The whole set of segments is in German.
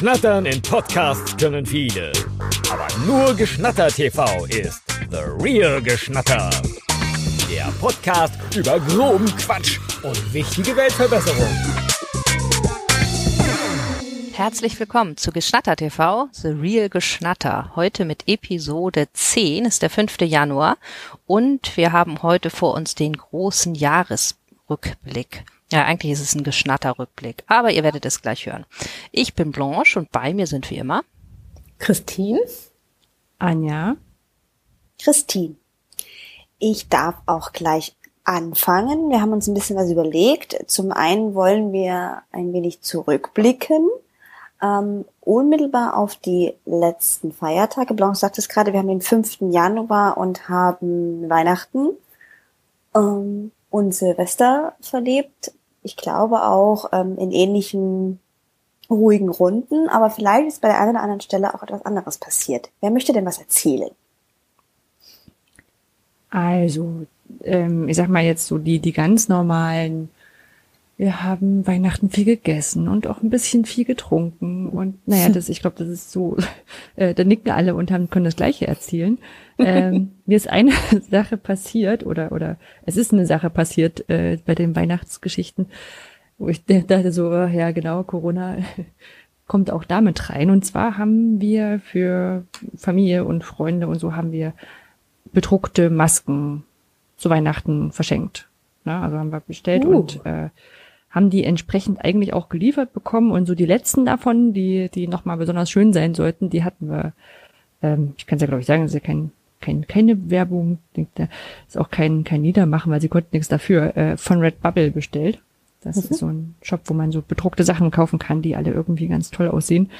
Schnattern in Podcasts können viele. Aber nur Geschnatter TV ist The Real Geschnatter. Der Podcast über groben Quatsch und wichtige Weltverbesserung. Herzlich willkommen zu Geschnatter TV, The Real Geschnatter. Heute mit Episode 10, ist der 5. Januar und wir haben heute vor uns den großen Jahresrückblick. Ja, eigentlich ist es ein Geschnatterrückblick, aber ihr werdet es gleich hören. Ich bin Blanche und bei mir sind wie immer Christine, Anja, Christine. Ich darf auch gleich anfangen. Wir haben uns ein bisschen was überlegt. Zum einen wollen wir ein wenig zurückblicken, ähm, unmittelbar auf die letzten Feiertage. Blanche sagt es gerade, wir haben den 5. Januar und haben Weihnachten ähm, und Silvester verlebt ich glaube auch ähm, in ähnlichen ruhigen Runden, aber vielleicht ist bei der einen oder anderen Stelle auch etwas anderes passiert. Wer möchte denn was erzählen? Also, ähm, ich sag mal jetzt so die, die ganz normalen wir haben Weihnachten viel gegessen und auch ein bisschen viel getrunken. Und naja, das, ich glaube, das ist so, äh, da nicken alle und haben, können das Gleiche erzählen. Ähm, mir ist eine Sache passiert, oder, oder es ist eine Sache passiert äh, bei den Weihnachtsgeschichten, wo ich dachte so, ja genau, Corona kommt auch damit rein. Und zwar haben wir für Familie und Freunde und so haben wir bedruckte Masken zu Weihnachten verschenkt. Na, also haben wir bestellt uh. und äh, haben die entsprechend eigentlich auch geliefert bekommen und so die letzten davon, die, die nochmal besonders schön sein sollten, die hatten wir, ähm, ich kann es ja glaube ich sagen, das ist ja kein, kein, keine Werbung, denkt, ist auch kein, kein Niedermachen, weil sie konnten nichts dafür, äh, von Redbubble bestellt. Das mhm. ist so ein Shop, wo man so bedruckte Sachen kaufen kann, die alle irgendwie ganz toll aussehen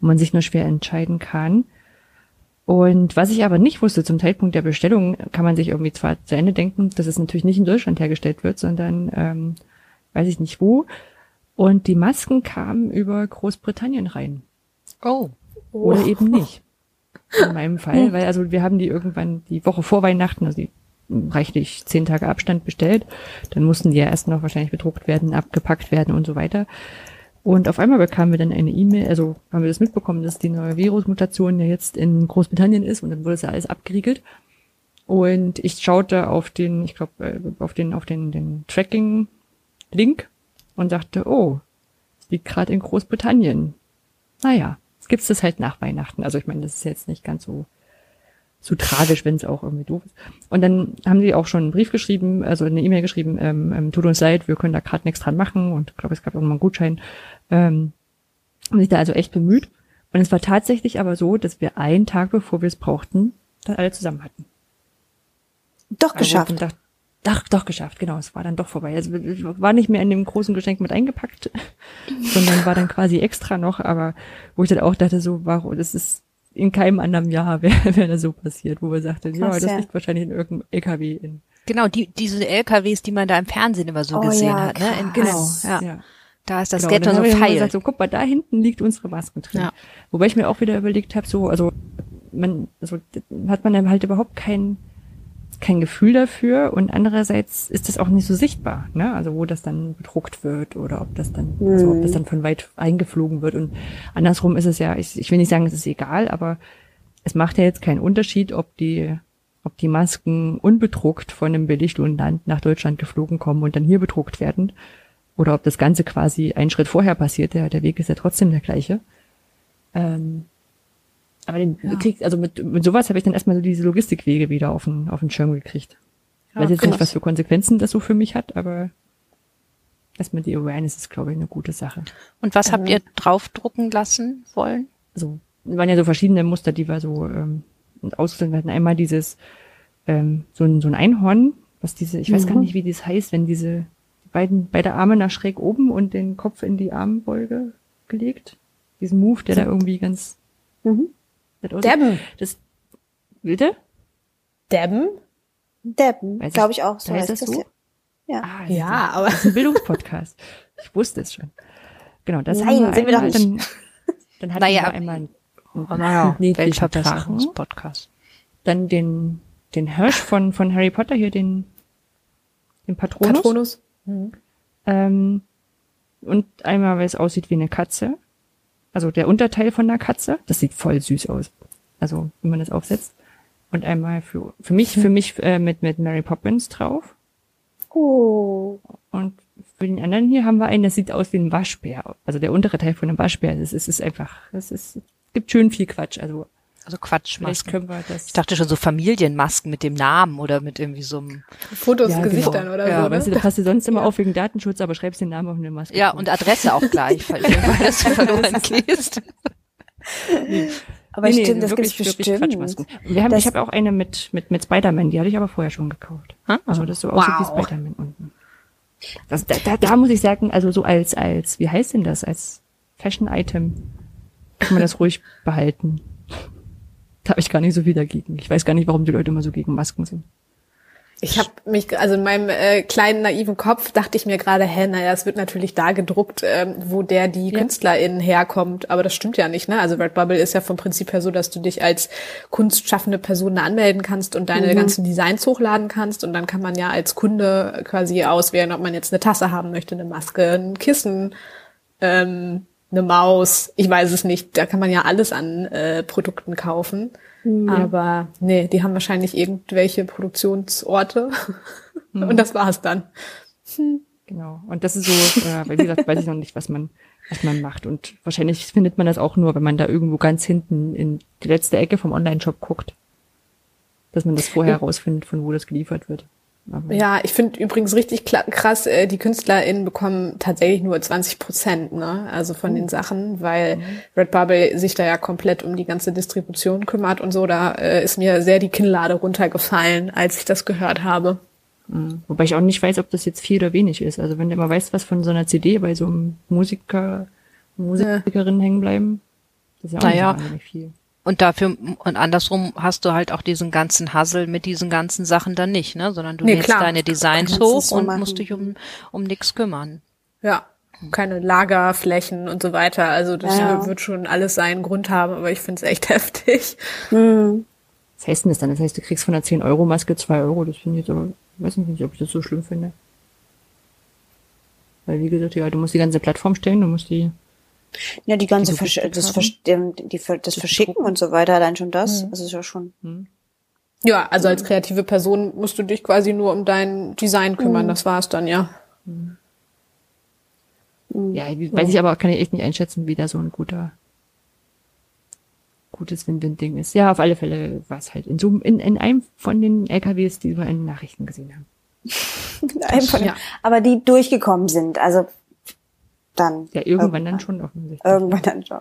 und man sich nur schwer entscheiden kann. Und was ich aber nicht wusste, zum Zeitpunkt der Bestellung kann man sich irgendwie zwar zu Ende denken, dass es natürlich nicht in Deutschland hergestellt wird, sondern ähm, weiß ich nicht wo. Und die Masken kamen über Großbritannien rein. Oh. Oder oh. eben nicht. In meinem Fall, weil also wir haben die irgendwann die Woche vor Weihnachten, also die reichlich zehn Tage Abstand bestellt. Dann mussten die ja erst noch wahrscheinlich bedruckt werden, abgepackt werden und so weiter. Und auf einmal bekamen wir dann eine E-Mail, also haben wir das mitbekommen, dass die neue Virusmutation ja jetzt in Großbritannien ist und dann wurde es ja alles abgeriegelt. Und ich schaute auf den, ich glaube, äh, auf den, auf den, den Tracking Link und sagte, oh, es liegt gerade in Großbritannien. Naja, gibt's das halt nach Weihnachten. Also ich meine, das ist jetzt nicht ganz so so tragisch, wenn es auch irgendwie doof ist. Und dann haben sie auch schon einen Brief geschrieben, also eine E-Mail geschrieben, ähm, ähm, tut uns leid, wir können da gerade nichts dran machen und ich glaube, es gab auch mal einen Gutschein. Ähm, haben sich da also echt bemüht. Und es war tatsächlich aber so, dass wir einen Tag bevor wir es brauchten, dann alle zusammen hatten. Doch also geschafft. Dachte, doch, doch geschafft, genau. Es war dann doch vorbei. Also war nicht mehr in dem großen Geschenk mit eingepackt, sondern war dann quasi extra noch, aber wo ich dann auch dachte, so, warum, das ist in keinem anderen Jahr wäre wär das so passiert, wo wir sagten, Krass, ja, das ja. liegt wahrscheinlich in irgendeinem LKW in. Genau, die, diese LKWs, die man da im Fernsehen immer so oh, gesehen ja, hat, ne? In, genau, ja. ja. Da ist das genau, Geld so feil. Gesagt, so, guck mal, da hinten liegt unsere Masken drin. Ja. Wobei ich mir auch wieder überlegt habe, so, also man, also hat man dann halt überhaupt keinen kein Gefühl dafür und andererseits ist das auch nicht so sichtbar, ne? Also wo das dann bedruckt wird oder ob das dann, mhm. also ob das dann von weit eingeflogen wird und andersrum ist es ja, ich, ich will nicht sagen, es ist egal, aber es macht ja jetzt keinen Unterschied, ob die, ob die Masken unbedruckt von einem Billiglohnland nach Deutschland geflogen kommen und dann hier bedruckt werden oder ob das Ganze quasi einen Schritt vorher passiert, der, der Weg ist ja trotzdem der gleiche. Ähm, aber den ja. krieg, also mit, mit sowas habe ich dann erstmal so diese Logistikwege wieder auf den, auf den Schirm gekriegt. Ja, Weiß jetzt krass. nicht, was für Konsequenzen das so für mich hat, aber erstmal die Awareness ist, glaube ich, eine gute Sache. Und was habt ihr draufdrucken lassen wollen? Also, waren ja so verschiedene Muster, die wir so ähm, ausgestellt hatten. Einmal dieses, ähm, so ein, so ein Einhorn, was diese, ich weiß mhm. gar nicht, wie das heißt, wenn diese beiden, beide Arme nach schräg oben und den Kopf in die Armbeuge gelegt. Diesen Move, der so. da irgendwie ganz, mhm. Debben. Das, bitte? Debben? Debben, glaube ich auch. So heißt das so? Ja. Ah, ja, aber. Das ist ein Bildungspodcast. ich wusste es schon. Genau, das Nein, haben wir, wir doch nicht. Dann, dann hatten naja, wir einmal einen, oh, naja, Weltverbesserungspodcast. Dann den, den Hirsch von, von Harry Potter hier, den, den Patronus. Patronus. Mhm. Ähm, und einmal, weil es aussieht wie eine Katze. Also der Unterteil von der Katze. Das sieht voll süß aus. Also, wenn man das aufsetzt. Und einmal für, für mich, für mich äh, mit, mit Mary Poppins drauf. Oh. Und für den anderen hier haben wir einen, das sieht aus wie ein Waschbär. Also der untere Teil von einem Waschbär. Es ist, ist einfach, es ist, es gibt schön viel Quatsch. Also Also Quatschmasken. können wir das. Ich dachte schon so Familienmasken mit dem Namen oder mit irgendwie so einem. Fotos, Ja, Gesichtern genau. oder ja, so. weißt du, Ne? da passt du sonst immer auf wegen Datenschutz, aber schreibst den Namen auf eine Maske. Ja, drauf. und Adresse auch gleich, falls irgendwann das verloren gehst. Aber Nee, nee, stimmt, das wirklich, gibt's bestimmt. Quatschmasken. Wir haben, Das- ich habe auch eine mit, mit, mit Spider-Man, die hatte ich aber vorher schon gekauft. Ah. Also das so aussieht wie Wow. Spider-Man unten. Das, da, da, da muss ich sagen, also so als, als, wie heißt denn das, als Fashion-Item kann man das ruhig behalten. Da habe ich gar nicht so viel dagegen. Ich weiß gar nicht, warum die Leute immer so gegen Masken sind. Ich habe mich, also in meinem äh, kleinen naiven Kopf dachte ich mir gerade, hä, naja, es wird natürlich da gedruckt, ähm, wo der die Ja. KünstlerInnen herkommt, aber das stimmt ja nicht, ne? Also Redbubble ist ja vom Prinzip her so, dass du dich als kunstschaffende Person anmelden kannst und deine ganzen Designs hochladen kannst und dann kann man ja als Kunde quasi auswählen, ob man jetzt eine Tasse haben möchte, eine Maske, ein Kissen, ähm, eine Maus, ich weiß es nicht, da kann man ja alles an äh, Produkten kaufen. Aber nee, die haben wahrscheinlich irgendwelche Produktionsorte und das war's dann. Genau. Und das ist so, äh, weil wie gesagt, weiß ich noch nicht, was man, was man macht. Und wahrscheinlich findet man das auch nur, wenn man da irgendwo ganz hinten in die letzte Ecke vom Online-Shop guckt. Dass man das vorher herausfindet, von wo das geliefert wird. Aber Ja, ich finde übrigens richtig krass, äh, die KünstlerInnen bekommen tatsächlich nur 20 Prozent, ne? Also von den Sachen, weil Redbubble sich da ja komplett um die ganze Distribution kümmert und so. Da äh, ist mir sehr die Kinnlade runtergefallen, als ich das gehört habe. Mhm. Wobei ich auch nicht weiß, ob das jetzt viel oder wenig ist. Also wenn du immer weißt, was von so einer CD bei so einem Musiker, Musikerinnen hängen bleiben, das ist ja auch Naja. nicht viel. Und dafür, und andersrum hast du halt auch diesen ganzen Hassel mit diesen ganzen Sachen dann nicht, ne? Sondern du Nee, lädst deine Designs hoch so und machen. musst dich um, um nichts kümmern. Ja, keine Lagerflächen und so weiter. Also das Ja. wird schon alles seinen Grund haben, aber ich finde es echt heftig. Hm. Was heißt denn das dann? Das heißt, du kriegst von einer 10-Euro-Maske 2 Euro. Das finde ich jetzt aber, weiß ich nicht, ob ich das so schlimm finde. Weil, wie gesagt, ja, du musst die ganze Plattform stellen, du musst die, Ja, die ganze Die Versch das. Versch die, Ver- das Verschicken und so weiter, allein schon das, das ist ja schon. Ja, also als kreative Person musst du dich quasi nur um dein Design kümmern. Das war's dann, ja. ja, wie- weiß ich aber, kann ich echt nicht einschätzen, wie da so ein guter, gutes Win-Win-Ding ist. Ja, auf alle Fälle war es halt in so, in, in einem von den LKWs, die wir in den Nachrichten gesehen haben. Einfach, ja. Aber die durchgekommen sind, also dann. Ja, irgendwann dann schon offensichtlich. Irgendwann dann schon.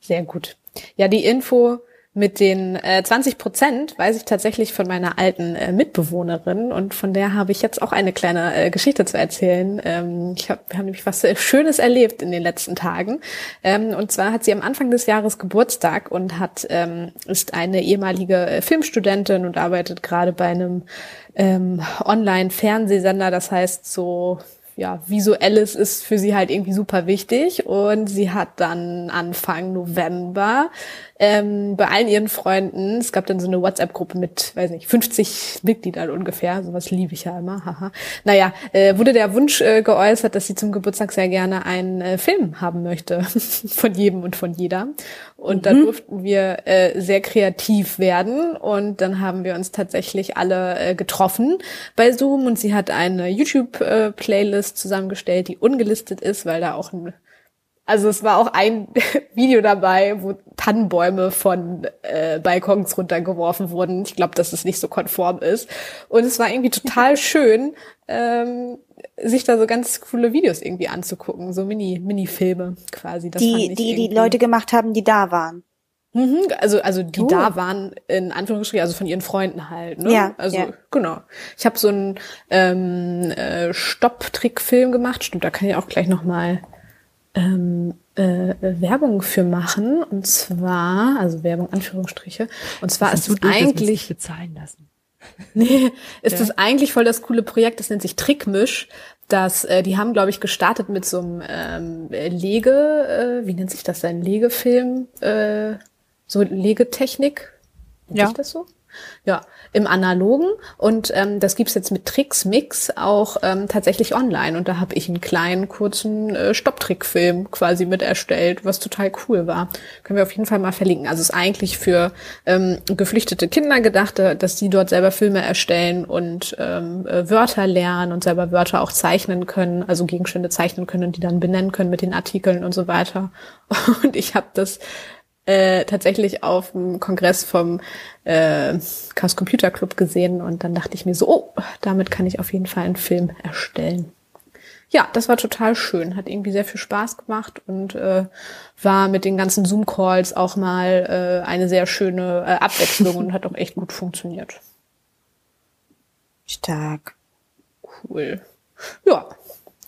Sehr gut. Ja, die Info mit den äh, 20 Prozent weiß ich tatsächlich von meiner alten äh, Mitbewohnerin und von der habe ich jetzt auch eine kleine äh, Geschichte zu erzählen. Ähm, ich hab, wir haben nämlich was äh, Schönes erlebt in den letzten Tagen. Ähm, und zwar hat sie am Anfang des Jahres Geburtstag und hat ähm, ist eine ehemalige äh, Filmstudentin und arbeitet gerade bei einem ähm, Online-Fernsehsender. Das heißt so ja, visuelles ist für sie halt irgendwie super wichtig. Und sie hat dann Anfang November ähm, bei allen ihren Freunden, es gab dann so eine WhatsApp-Gruppe mit, weiß nicht, 50 Mitgliedern ungefähr, sowas liebe ich ja immer, haha. Naja, äh, wurde der Wunsch äh, geäußert, dass sie zum Geburtstag sehr gerne einen äh, Film haben möchte, von jedem und von jeder. Und da durften wir äh, sehr kreativ werden und dann haben wir uns tatsächlich alle äh, getroffen bei Zoom und sie hat eine YouTube-Playlist zusammengestellt, die ungelistet ist, weil da auch ein also es war auch ein Video dabei, wo Tannenbäume von äh, Balkons runtergeworfen wurden. Ich glaube, dass es nicht so konform ist. Und es war irgendwie total schön, ähm, sich da so ganz coole Videos irgendwie anzugucken, so Mini Mini-Filme quasi. Das Die, die, die Leute gemacht haben, die da waren. Mhm, also also die Cool. da waren in Anführungsstrichen also von ihren Freunden halt ne Ja, also ja. genau ich habe so einen ähm, äh, Stopp-Trick-Film gemacht stimmt da kann ich auch gleich noch mal ähm, äh, äh, Werbung für machen und zwar also Werbung Anführungsstriche und zwar ist so es eigentlich bezahlen lassen. Nee, ist das eigentlich voll das coole Projekt, das nennt sich Trickmisch. Das, äh, die haben, glaube ich, gestartet mit so einem ähm, Lege, äh, wie nennt sich das, ein Legefilm, äh, so Legetechnik. Nennt Ja. sich das so? Ja, im Analogen und ähm, das gibt's jetzt mit Tricks Mix auch ähm, tatsächlich online und da habe ich einen kleinen kurzen äh, Stopptrickfilm quasi mit erstellt, was total cool war. Können wir auf jeden Fall mal verlinken. Also es ist eigentlich für ähm, geflüchtete Kinder gedacht, äh, dass die dort selber Filme erstellen und ähm, äh, Wörter lernen und selber Wörter auch zeichnen können, also Gegenstände zeichnen können und die dann benennen können mit den Artikeln und so weiter. Und ich habe das äh, tatsächlich auf dem Kongress vom äh, Chaos Computer Club gesehen und dann dachte ich mir so, oh, damit kann ich auf jeden Fall einen Film erstellen. Ja, das war total schön, hat irgendwie sehr viel Spaß gemacht und äh, war mit den ganzen Zoom-Calls auch mal äh, eine sehr schöne äh, Abwechslung und hat auch echt gut funktioniert. Stark. Cool. Ja,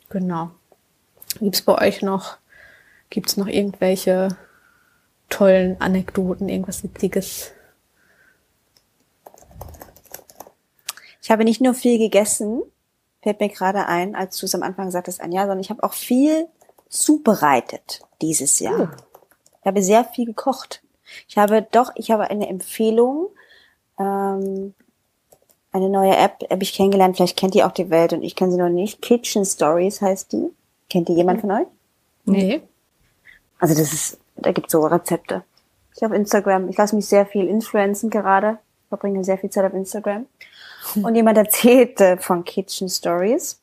genau. Gibt's bei euch noch, gibt's noch irgendwelche tollen Anekdoten, irgendwas Witziges? Ich habe nicht nur viel gegessen, fällt mir gerade ein, als du es am Anfang sagtest, Anja, sondern ich habe auch viel zubereitet dieses Jahr. Oh. Ich habe sehr viel gekocht. Ich habe doch, ich habe eine Empfehlung, ähm, eine neue App habe ich kennengelernt, vielleicht kennt ihr auch die Welt und ich kenne sie noch nicht. Kitchen Stories heißt die. Kennt ihr jemand von euch? Nee. Also das ist, da gibt's so Rezepte. Ich auf Instagram, ich lasse mich sehr viel influenzen gerade, verbringe sehr viel Zeit auf Instagram. Und jemand erzählte von Kitchen Stories.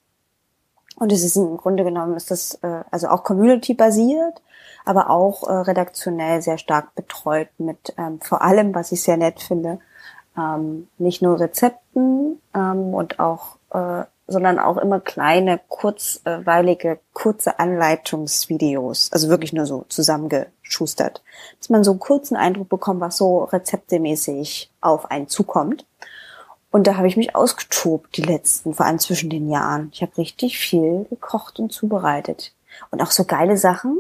Und es ist im Grunde genommen ist das äh, also auch Community-basiert, aber auch äh, redaktionell sehr stark betreut mit ähm, vor allem, was ich sehr nett finde, ähm, nicht nur Rezepten ähm, und auch, äh, sondern auch immer kleine, kurzweilige, kurze Anleitungsvideos, also wirklich nur so zusammengeschustert, dass man so einen kurzen Eindruck bekommt, was so rezeptemäßig auf einen zukommt. Und da habe ich mich ausgetobt, die letzten, vor allem zwischen den Jahren. Ich habe richtig viel gekocht und zubereitet. Und auch so geile Sachen,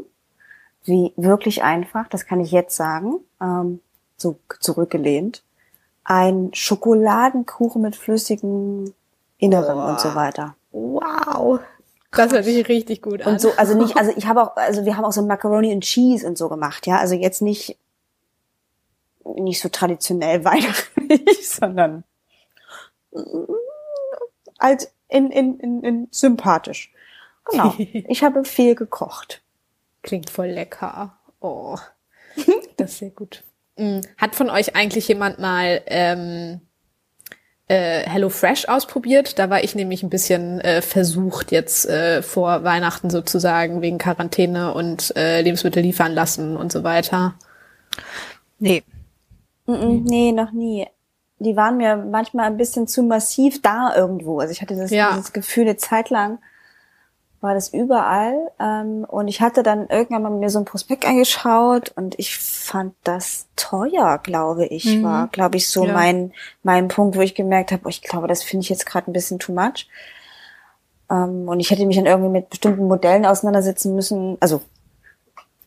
wie wirklich einfach, das kann ich jetzt sagen, ähm, so zurückgelehnt, ein Schokoladenkuchen mit flüssigem Inneren Boah. und so weiter. Wow. Das hört sich richtig gut an. Und so, also nicht, also ich habe auch, also wir haben auch so Macaroni and Cheese und so gemacht, ja, also jetzt nicht, nicht so traditionell weihnachtlich, sondern als in, in, in, in sympathisch. Genau. Ich habe viel gekocht. Klingt voll lecker. Oh, das ist sehr gut. Mm, Hat von euch eigentlich jemand mal ähm, äh, Hello Fresh ausprobiert? Da war ich nämlich ein bisschen äh, versucht jetzt äh, vor Weihnachten sozusagen wegen Quarantäne und äh, Lebensmittel liefern lassen und so weiter. Nee, nee, noch nie. Die waren mir manchmal ein bisschen zu massiv da irgendwo. Also ich hatte das, Ja. dieses Gefühl, eine Zeit lang war das überall. Ähm, und ich hatte dann irgendwann mal mir so ein Prospekt angeschaut und ich fand das teuer, glaube ich, war, glaube ich, so Ja. mein, mein Punkt, wo ich gemerkt habe, oh, ich glaube, das finde ich jetzt gerade ein bisschen too much. Ähm, und ich hätte mich dann irgendwie mit bestimmten Modellen auseinandersetzen müssen. Also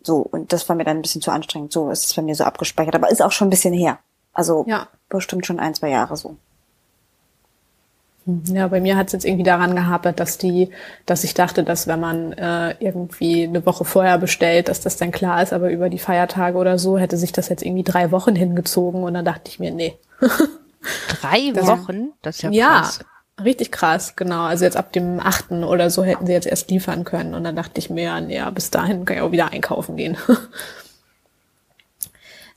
so, und das war mir dann ein bisschen zu anstrengend. So ist es bei mir so abgespeichert, aber ist auch schon ein bisschen her. Also Ja. bestimmt schon ein, zwei Jahre so. Ja, bei mir hat es jetzt irgendwie daran gehapert, dass die, dass ich dachte, dass wenn man äh, irgendwie eine Woche vorher bestellt, dass das dann klar ist, aber über die Feiertage oder so hätte sich das jetzt irgendwie drei Wochen hingezogen und dann dachte ich mir, nee. drei Das- Wochen? Das ist ja Ja, krass. richtig krass, genau. Also jetzt ab dem achten oder so hätten sie jetzt erst liefern können und dann dachte ich mir, ja, nee, ja, bis dahin kann ich auch wieder einkaufen gehen.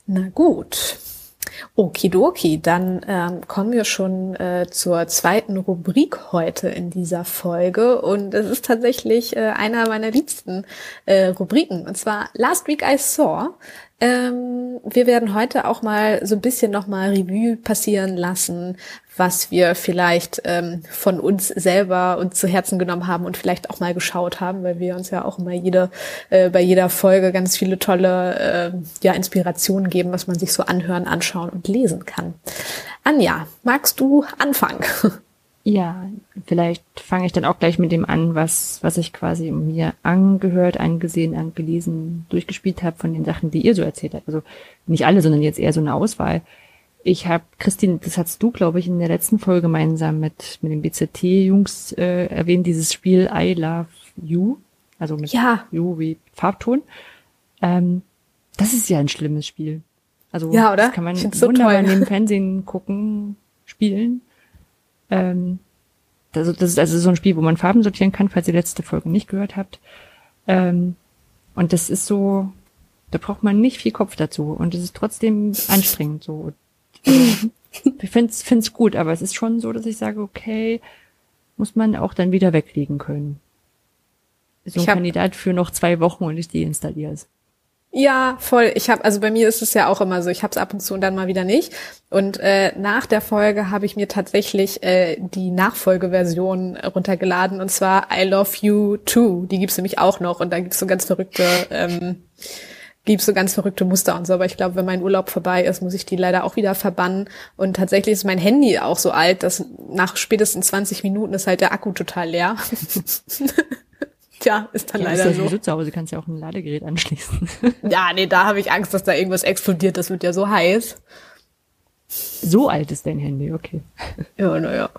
Na gut. Okidoki, dann ähm, kommen wir schon äh, zur zweiten Rubrik heute in dieser Folge. Und es ist tatsächlich äh, einer meiner liebsten äh, Rubriken. Und zwar Last Week I Saw. Ähm, wir werden heute auch mal so ein bisschen nochmal Revue passieren lassen, was wir vielleicht ähm, von uns selber uns zu Herzen genommen haben und vielleicht auch mal geschaut haben, weil wir uns ja auch immer jede, äh, bei jeder Folge ganz viele tolle äh, ja, Inspirationen geben, was man sich so anhören, anschauen und lesen kann. Anja, magst du anfangen? Ja, vielleicht fange ich dann auch gleich mit dem an, was, was ich quasi mir angehört, angesehen, angelesen, durchgespielt habe von den Sachen, die ihr so erzählt habt. Also nicht alle, sondern jetzt eher so eine Auswahl. Ich habe, Christine, das hast du, glaube ich, in der letzten Folge gemeinsam mit, mit den BZT-Jungs äh, erwähnt, dieses Spiel I Love You, also mit Ja. You wie Farbton. Ähm, das ist ja ein schlimmes Spiel. Also Ja, oder? das kann man so wunderbar toll. neben Fernsehen gucken, spielen. Ähm, also das ist also so ein Spiel, wo man Farben sortieren kann, falls ihr die letzte Folge nicht gehört habt. Ähm, und das ist so, da braucht man nicht viel Kopf dazu und es ist trotzdem anstrengend so. Ich find's, find's gut, aber es ist schon so, dass ich sage, okay, muss man auch dann wieder weglegen können. So ein Kandidat für noch zwei Wochen und ich deinstalliere es. Ja, voll. Ich habe, also bei mir ist es ja auch immer so, ich habe es ab und zu und dann mal wieder nicht. Und äh, nach der Folge habe ich mir tatsächlich äh, die Nachfolgeversion runtergeladen und zwar I Love You Too. Die gibt's nämlich auch noch und da gibt's so ganz verrückte, ähm, gibt's so ganz verrückte Muster und so. Aber ich glaube, wenn mein Urlaub vorbei ist, muss ich die leider auch wieder verbannen. Und tatsächlich ist mein Handy auch so alt, dass nach spätestens 20 Minuten ist halt der Akku total leer. Tja, ist dann Ja, ist leider ja so. zu Hause, kannst ja auch ein Ladegerät anschließen. Ja, nee, da habe ich Angst, dass da irgendwas explodiert. Das wird ja so heiß. so alt ist dein Handy, okay. Ja, naja.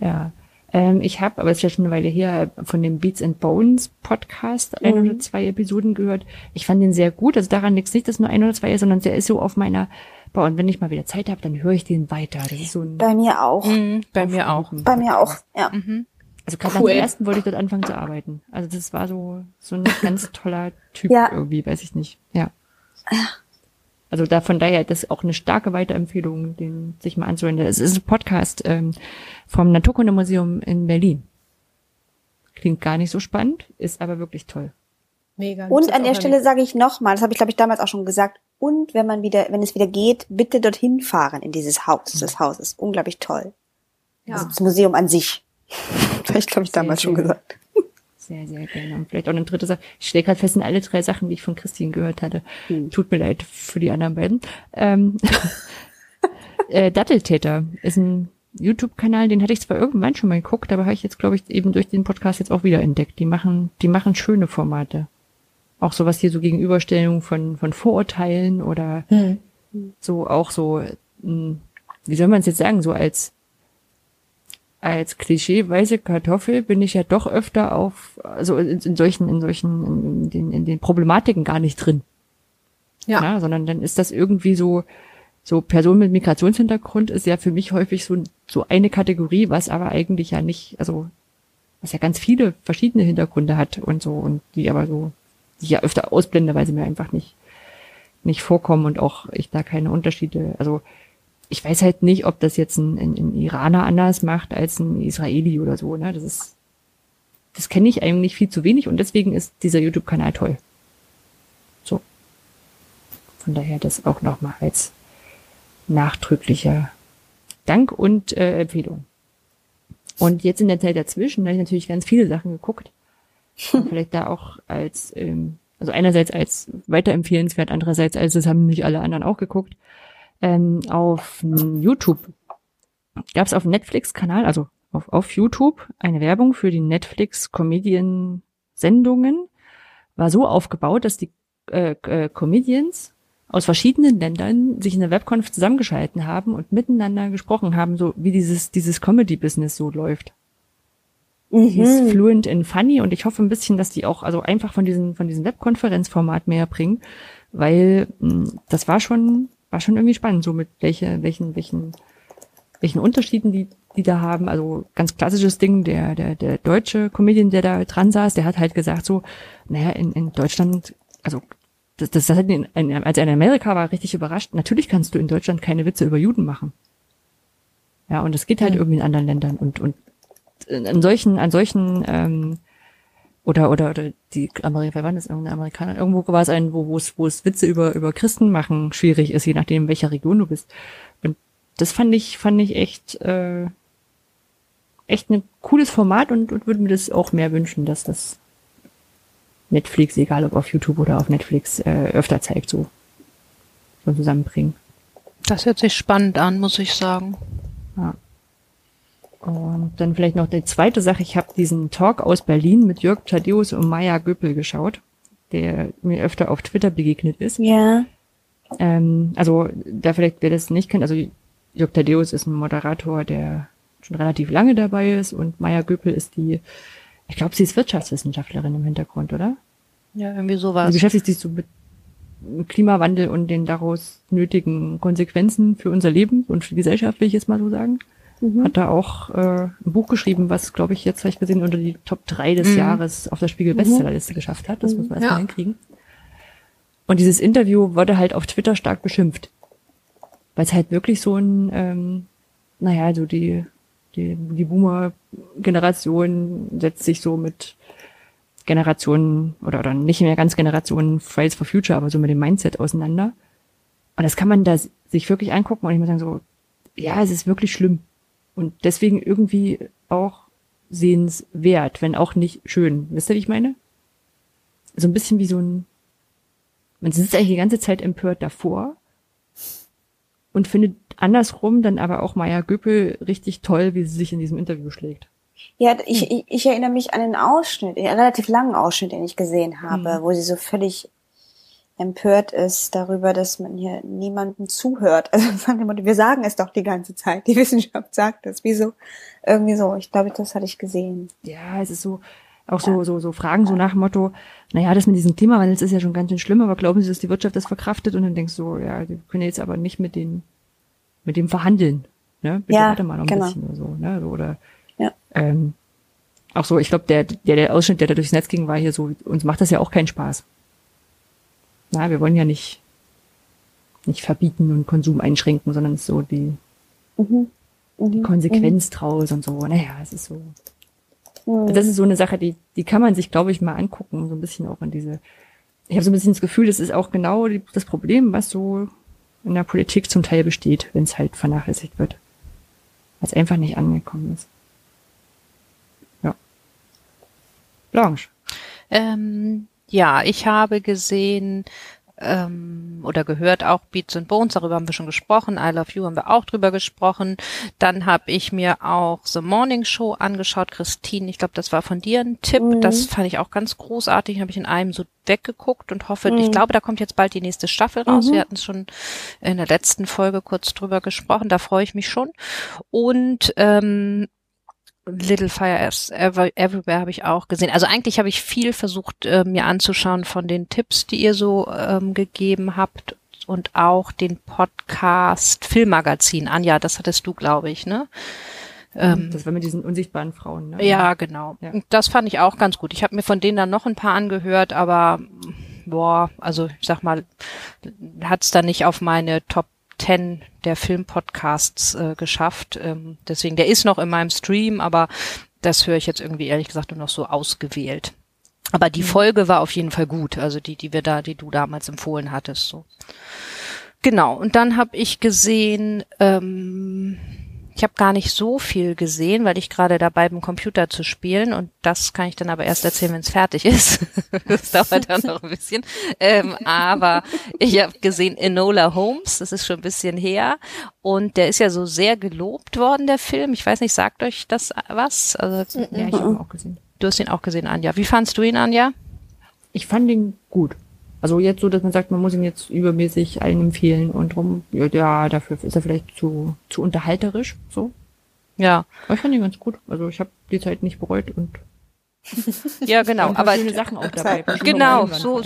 Ja. Ähm, ich habe, aber es ist ja schon eine Weile her, von dem Beats and Bones Podcast ein oder zwei Episoden gehört. Ich fand den sehr gut. Also daran liegt nicht, dass nur ein oder zwei ist, sondern der ist so auf meiner, boah, und wenn ich mal wieder Zeit habe, dann höre ich den weiter. Das ist so ein Bei mir auch. Mhm, bei mir auch. Bei mir auch, ja. Also gerade Cool. nach dem ersten wollte ich dort anfangen zu arbeiten. Also das war so so ein ganz toller Typ Ja. irgendwie, weiß ich nicht. Ja. Also da von daher das ist auch eine starke Weiterempfehlung, den sich mal anzuhören. Es ist ein Podcast ähm, vom Naturkundemuseum in Berlin. Klingt gar nicht so spannend, ist aber wirklich toll. Mega. Und an der Stelle sage ich nochmal, das habe ich glaube ich damals auch schon gesagt, und wenn man wieder, wenn es wieder geht, bitte dorthin fahren in dieses Haus. Das Haus ist unglaublich toll. Ja. Also das Museum an sich. Habe ich glaube ich damals Sehr, schon gesagt. Sehr, sehr gerne. Und vielleicht auch eine dritte Sache. Ich stelle gerade fest, sind alle drei Sachen, die ich von Christine gehört hatte. Tut mir leid für die anderen beiden. Ähm, äh, Datteltäter ist ein YouTube-Kanal, den hatte ich zwar irgendwann schon mal geguckt, aber habe ich jetzt, glaube ich, eben durch den Podcast jetzt auch wieder entdeckt. Die machen, die machen schöne Formate. Auch sowas hier so Gegenüberstellung von, von Vorurteilen oder so auch so, mh, wie soll man es jetzt sagen, so als als Klischee weiße Kartoffel bin ich ja doch öfter auf, also in, in solchen, in solchen, in, den, in den Problematiken gar nicht drin. Ja. Ja, sondern dann ist das irgendwie so, so Person mit Migrationshintergrund ist ja für mich häufig so, so eine Kategorie, was aber eigentlich ja nicht, also was ja ganz viele verschiedene Hintergründe hat und so und die aber so, die ich ja öfter ausblende, weil sie mir einfach nicht, nicht vorkommen und auch ich da keine Unterschiede, also ich weiß halt nicht, ob das jetzt ein, ein, ein Iraner anders macht als ein Israeli oder so, ne? Das ist, das kenne ich eigentlich viel zu wenig und deswegen ist dieser YouTube-Kanal toll. So. Von daher das auch nochmal als nachdrücklicher Dank und äh, Empfehlung. Und jetzt in der Zeit dazwischen, da habe ich natürlich ganz viele Sachen geguckt. Und vielleicht da auch als, ähm, also einerseits als weiterempfehlenswert, andererseits als das haben nicht alle anderen auch geguckt. Ähm, auf YouTube gab es auf Netflix-Kanal, also auf, auf YouTube, eine Werbung für die Netflix-Comedian-Sendungen. War so aufgebaut, dass die äh, äh, Comedians aus verschiedenen Ländern sich in der Webconf zusammengeschalten haben und miteinander gesprochen haben, so wie dieses, dieses Comedy-Business so läuft. Die ist fluent in funny und ich hoffe ein bisschen, dass die auch also einfach von diesem von diesem Webkonferenzformat mehr bringen, weil mh, das war schon war schon irgendwie spannend, so mit welche welchen welchen welchen Unterschieden die die da haben. Also ganz klassisches Ding, der der der deutsche Comedian, der da dran saß, der hat halt gesagt so, naja in in Deutschland, also das, das hat ihn, als er in Amerika war, richtig überrascht. Natürlich kannst du in Deutschland keine Witze über Juden machen. Ja, und das geht halt irgendwie in anderen Ländern und und an solchen, an solchen, ähm, oder, oder, oder die Amerikaner, wer war das, irgendein Amerikaner, irgendwo war es ein, wo, wo es, wo es Witze über, über Christen machen schwierig ist, je nachdem, in welcher Region du bist. Und das fand ich, fand ich echt, äh, echt ein cooles Format und, und würde mir das auch mehr wünschen, dass das Netflix, egal ob auf YouTube oder auf Netflix, äh, öfter zeigt, so, so zusammenbringen. Das hört sich spannend an, muss ich sagen. Ja. Und dann vielleicht noch die zweite Sache. Ich habe diesen Talk aus Berlin mit Jörg Thaddeus und Maya Göppel geschaut, der mir öfter auf Twitter begegnet ist. Ja. Ähm, also da vielleicht, wer das nicht kennt, also Jörg Thaddeus ist ein Moderator, der schon relativ lange dabei ist und Maya Göppel ist die, ich glaube, sie ist Wirtschaftswissenschaftlerin im Hintergrund, oder? Ja, irgendwie Sie sowas. beschäftigt sich so mit Klimawandel und den daraus nötigen Konsequenzen für unser Leben und für die Gesellschaft, will ich jetzt mal so sagen. Mhm. Hat da auch äh, ein Buch geschrieben, was, glaube ich, jetzt vielleicht gesehen unter die Top 3 des mhm. Jahres auf der Spiegel-Bestsellerliste mhm. geschafft hat. Das muss man erstmal ja. hinkriegen. Und dieses Interview wurde halt auf Twitter stark beschimpft. Weil es halt wirklich so ein, ähm, naja, so die, die, die Boomer-Generation setzt sich so mit Generationen oder, oder nicht mehr ganz Generationen Fridays for Future, aber so mit dem Mindset auseinander. Und das kann man da sich wirklich angucken und ich muss sagen so, ja, es ist wirklich schlimm. Und deswegen irgendwie auch sehenswert, wenn auch nicht schön. Wisst ihr, wie ich meine? So ein bisschen wie so ein, man sitzt eigentlich die ganze Zeit empört davor und findet andersrum dann aber auch Maya Göpel richtig toll, wie sie sich in diesem Interview schlägt. Ja, ich, ich, ich erinnere mich an einen Ausschnitt, einen relativ langen Ausschnitt, den ich gesehen habe, mhm. wo sie so völlig empört ist darüber, dass man hier niemanden zuhört. Also wir sagen es doch die ganze Zeit. Die Wissenschaft sagt es. Wieso? Irgendwie so. Ich glaube, das hatte ich gesehen. Ja, es ist so, auch so, ja. so, so Fragen so nach dem Motto, naja, das mit diesem Klimawandel ist ja schon ganz schön schlimm, aber glauben Sie, dass die Wirtschaft das verkraftet? Und dann denkst du, ja, die können jetzt aber nicht mit den, mit dem verhandeln. Ne? Bitte ja, warte mal noch ein genau. bisschen oder so, ne? Oder ja. ähm, auch so, ich glaube, der, der, der Ausschnitt, der da durchs Netz ging, war hier so, uns macht das ja auch keinen Spaß. Na, wir wollen ja nicht, nicht verbieten und Konsum einschränken, sondern so die, mhm. Mhm. die Konsequenz mhm. draus und so. Naja, es ist so. Mhm. Das ist so eine Sache, die, die kann man sich, glaube ich, mal angucken, so ein bisschen auch in diese. Ich habe so ein bisschen das Gefühl, das ist auch genau die, das Problem, was so in der Politik zum Teil besteht, wenn es halt vernachlässigt wird. Weil es einfach nicht angekommen ist. Blanche. Ähm, ja, ich habe gesehen ähm, oder gehört auch Beats and Bones, darüber haben wir schon gesprochen. I Love You haben wir auch drüber gesprochen. Dann habe ich mir auch The Morning Show angeschaut. Christine, ich glaube, das war von dir ein Tipp. Mhm. Das fand ich auch ganz großartig. Habe ich in einem so weggeguckt und hoffe, mhm. ich glaube, da kommt jetzt bald die nächste Staffel raus. Mhm. Wir hatten es schon in der letzten Folge kurz drüber gesprochen. Da freue ich mich schon. Und ähm, Little Fire Everywhere habe ich auch gesehen. Also eigentlich habe ich viel versucht äh, mir anzuschauen von den Tipps, die ihr so ähm, gegeben habt und auch den Podcast Filmmagazin. Anja, das hattest du, glaube ich, ne? Ähm, das war mit diesen unsichtbaren Frauen, ne? Ja, genau. Ja. Das fand ich auch ganz gut. Ich habe mir von denen dann noch ein paar angehört, aber boah, also ich sag mal, hat's da nicht auf meine Top Ten der Filmpodcasts äh, geschafft. Ähm, deswegen, der ist noch in meinem Stream, aber das höre ich jetzt irgendwie ehrlich gesagt nur noch so ausgewählt. Aber die mhm. Folge war auf jeden Fall gut, also die, die wir da, die du damals empfohlen hattest. So. Genau. Und dann habe ich gesehen, ähm, ich habe gar nicht so viel gesehen, weil ich gerade dabei bin, Computer zu spielen und das kann ich dann aber erst erzählen, wenn es fertig ist. das dauert dann noch ein bisschen. Ähm, aber ich habe gesehen Enola Holmes, das ist schon ein bisschen her und der ist ja so sehr gelobt worden, der Film. Ich weiß nicht, sagt euch das was? Also, ja, ich habe ihn auch gesehen. Du hast ihn auch gesehen, Anja. Wie fandst du ihn, Anja? Ich fand ihn gut. Also jetzt so, dass man sagt, man muss ihn jetzt übermäßig allen empfehlen und drum, ja, dafür ist er vielleicht zu, zu unterhalterisch, so. Ja. Aber ich fand ihn ganz gut. Also ich habe die Zeit nicht bereut und ja, genau. aber schöne Sachen auch dabei. Genau, so,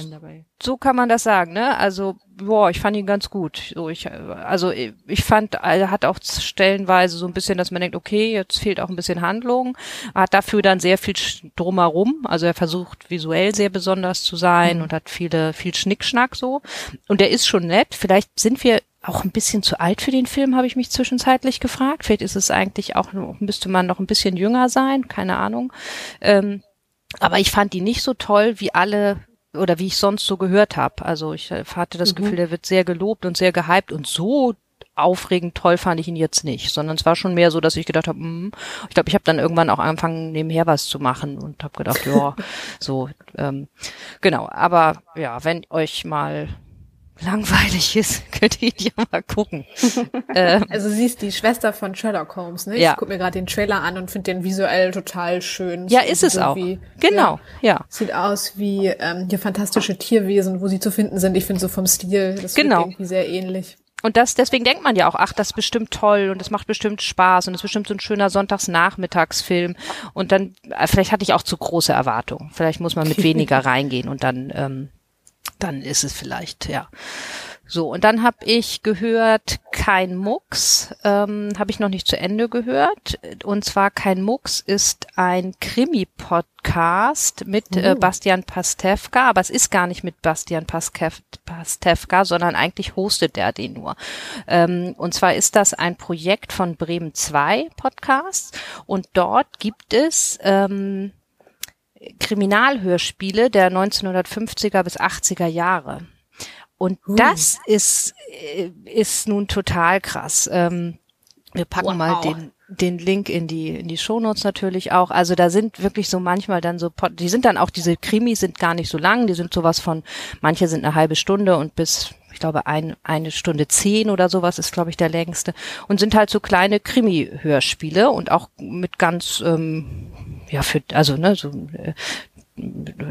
so kann man das sagen, ne? Also, boah, ich fand ihn ganz gut. So, ich, also, ich fand, er hat auch stellenweise so ein bisschen, dass man denkt, okay, jetzt fehlt auch ein bisschen Handlung. Er hat dafür dann sehr viel drumherum. Also, er versucht visuell sehr besonders zu sein mhm. und hat viele, viel Schnickschnack so. Und der ist schon nett. Vielleicht sind wir auch ein bisschen zu alt für den Film, habe ich mich zwischenzeitlich gefragt. Vielleicht ist es eigentlich auch, müsste man noch ein bisschen jünger sein, keine Ahnung. Ähm, aber ich fand die nicht so toll, wie alle oder wie ich sonst so gehört habe. Also ich äh, hatte das mhm. Gefühl, der wird sehr gelobt und sehr gehypt und so aufregend toll fand ich ihn jetzt nicht, sondern es war schon mehr so, dass ich gedacht habe, mm, ich glaube, ich habe dann irgendwann auch angefangen nebenher was zu machen und habe gedacht, ja, so ähm, genau. Aber ja, wenn euch mal langweilig ist, könnt ihr ja mal gucken. ähm, also sie ist die Schwester von Sherlock Holmes, ne? Ich ja. gucke mir gerade den Trailer an und finde den visuell total schön. Ja, ist es auch. Genau, ja, ja. Sieht aus wie ähm, hier fantastische Tierwesen, wo sie zu finden sind. Ich finde so vom Stil, das genau. irgendwie sehr ähnlich. Und das, deswegen denkt man ja auch, ach, das ist bestimmt toll und das macht bestimmt Spaß und das ist bestimmt so ein schöner Sonntagsnachmittagsfilm. Und dann, äh, vielleicht hatte ich auch zu große Erwartungen. Vielleicht muss man mit weniger reingehen und dann ähm, dann ist es vielleicht, ja. So, und dann habe ich gehört, kein Mucks, ähm, habe ich noch nicht zu Ende gehört. Und zwar kein Mucks ist ein Krimi-Podcast mit äh, Bastian Pastewka, aber es ist gar nicht mit Bastian Paskev Pastewka, sondern eigentlich hostet der den nur. Ähm, und zwar ist das ein Projekt von Bremen 2 Podcasts und dort gibt es ähm, Kriminalhörspiele der 1950er bis 80er Jahre. Und hm. das ist, äh, ist nun total krass. Ähm, wir packen wow. mal den, den Link in die, in die Shownotes natürlich auch. Also da sind wirklich so manchmal dann so, die sind dann auch, diese Krimis sind gar nicht so lang, die sind sowas von, manche sind eine halbe Stunde und bis, ich glaube, ein, eine Stunde zehn oder sowas ist, glaube ich, der längste. Und sind halt so kleine Krimi-Hörspiele und auch mit ganz, ähm, ja, für, also, ne, so, äh,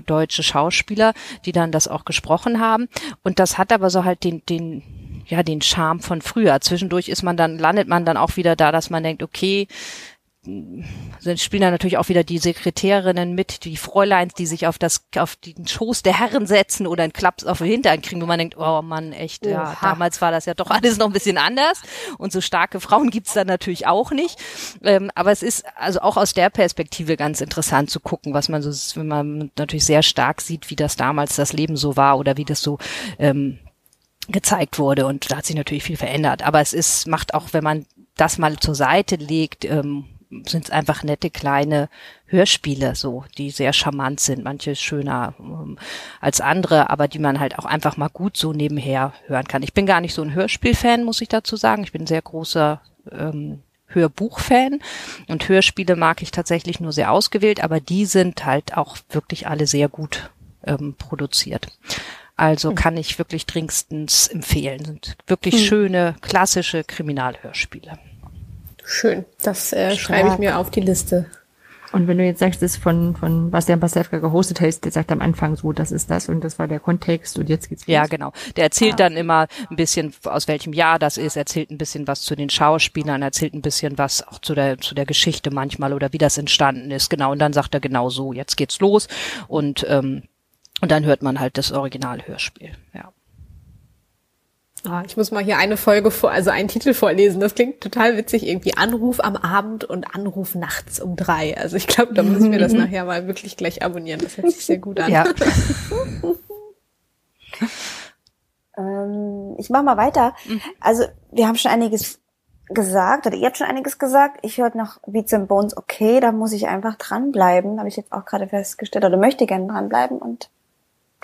deutsche Schauspieler, die dann das auch gesprochen haben. Und das hat aber so halt den, den, ja, den Charme von früher. Zwischendurch ist man dann, landet man dann auch wieder da, dass man denkt, okay, sind, spielen da natürlich auch wieder die Sekretärinnen mit, die Fräuleins, die sich auf das, auf den Schoß der Herren setzen oder einen Klaps auf den Hintern kriegen, wo man denkt, oh Mann, echt, Oha. ja, damals war das ja doch alles noch ein bisschen anders. Und so starke Frauen gibt's da natürlich auch nicht. Ähm, aber es ist also auch aus der Perspektive ganz interessant zu gucken, was man so, wenn man natürlich sehr stark sieht, wie das damals das Leben so war oder wie das so ähm, gezeigt wurde. Und da hat sich natürlich viel verändert. Aber es ist, macht auch, wenn man das mal zur Seite legt, ähm, sind es einfach nette kleine Hörspiele, so die sehr charmant sind, manche schöner ähm, als andere, aber die man halt auch einfach mal gut so nebenher hören kann. Ich bin gar nicht so ein Hörspielfan, muss ich dazu sagen. Ich bin ein sehr großer ähm, Hörbuchfan und Hörspiele mag ich tatsächlich nur sehr ausgewählt, aber die sind halt auch wirklich alle sehr gut ähm, produziert. Also hm. kann ich wirklich dringendstens empfehlen. Sind wirklich hm. schöne, klassische Kriminalhörspiele. Schön. Das äh, schreibe ich mir auf die Liste. Und wenn du jetzt sagst, das ist von, von Bastian Pastewka gehostet hast, der sagt am Anfang so, das ist das und das war der Kontext und jetzt geht's los. Ja, genau. Der erzählt ah. dann immer ein bisschen, aus welchem Jahr das ist, erzählt ein bisschen was zu den Schauspielern, erzählt ein bisschen was auch zu der, zu der Geschichte manchmal oder wie das entstanden ist. Genau. Und dann sagt er genau so, jetzt geht's los und, ähm, und dann hört man halt das Originalhörspiel. Ja. Ah, ich muss mal hier eine Folge vor, also einen Titel vorlesen. Das klingt total witzig. Irgendwie Anruf am Abend und Anruf nachts um drei. Also ich glaube, da muss ich mir das nachher mal wirklich gleich abonnieren. Das hört sich sehr gut an. Ja. ähm, ich mache mal weiter. Mhm. Also wir haben schon einiges gesagt oder ihr habt schon einiges gesagt. Ich höre noch Beats and Bones okay, da muss ich einfach dranbleiben. Habe ich jetzt auch gerade festgestellt oder möchte gerne dranbleiben und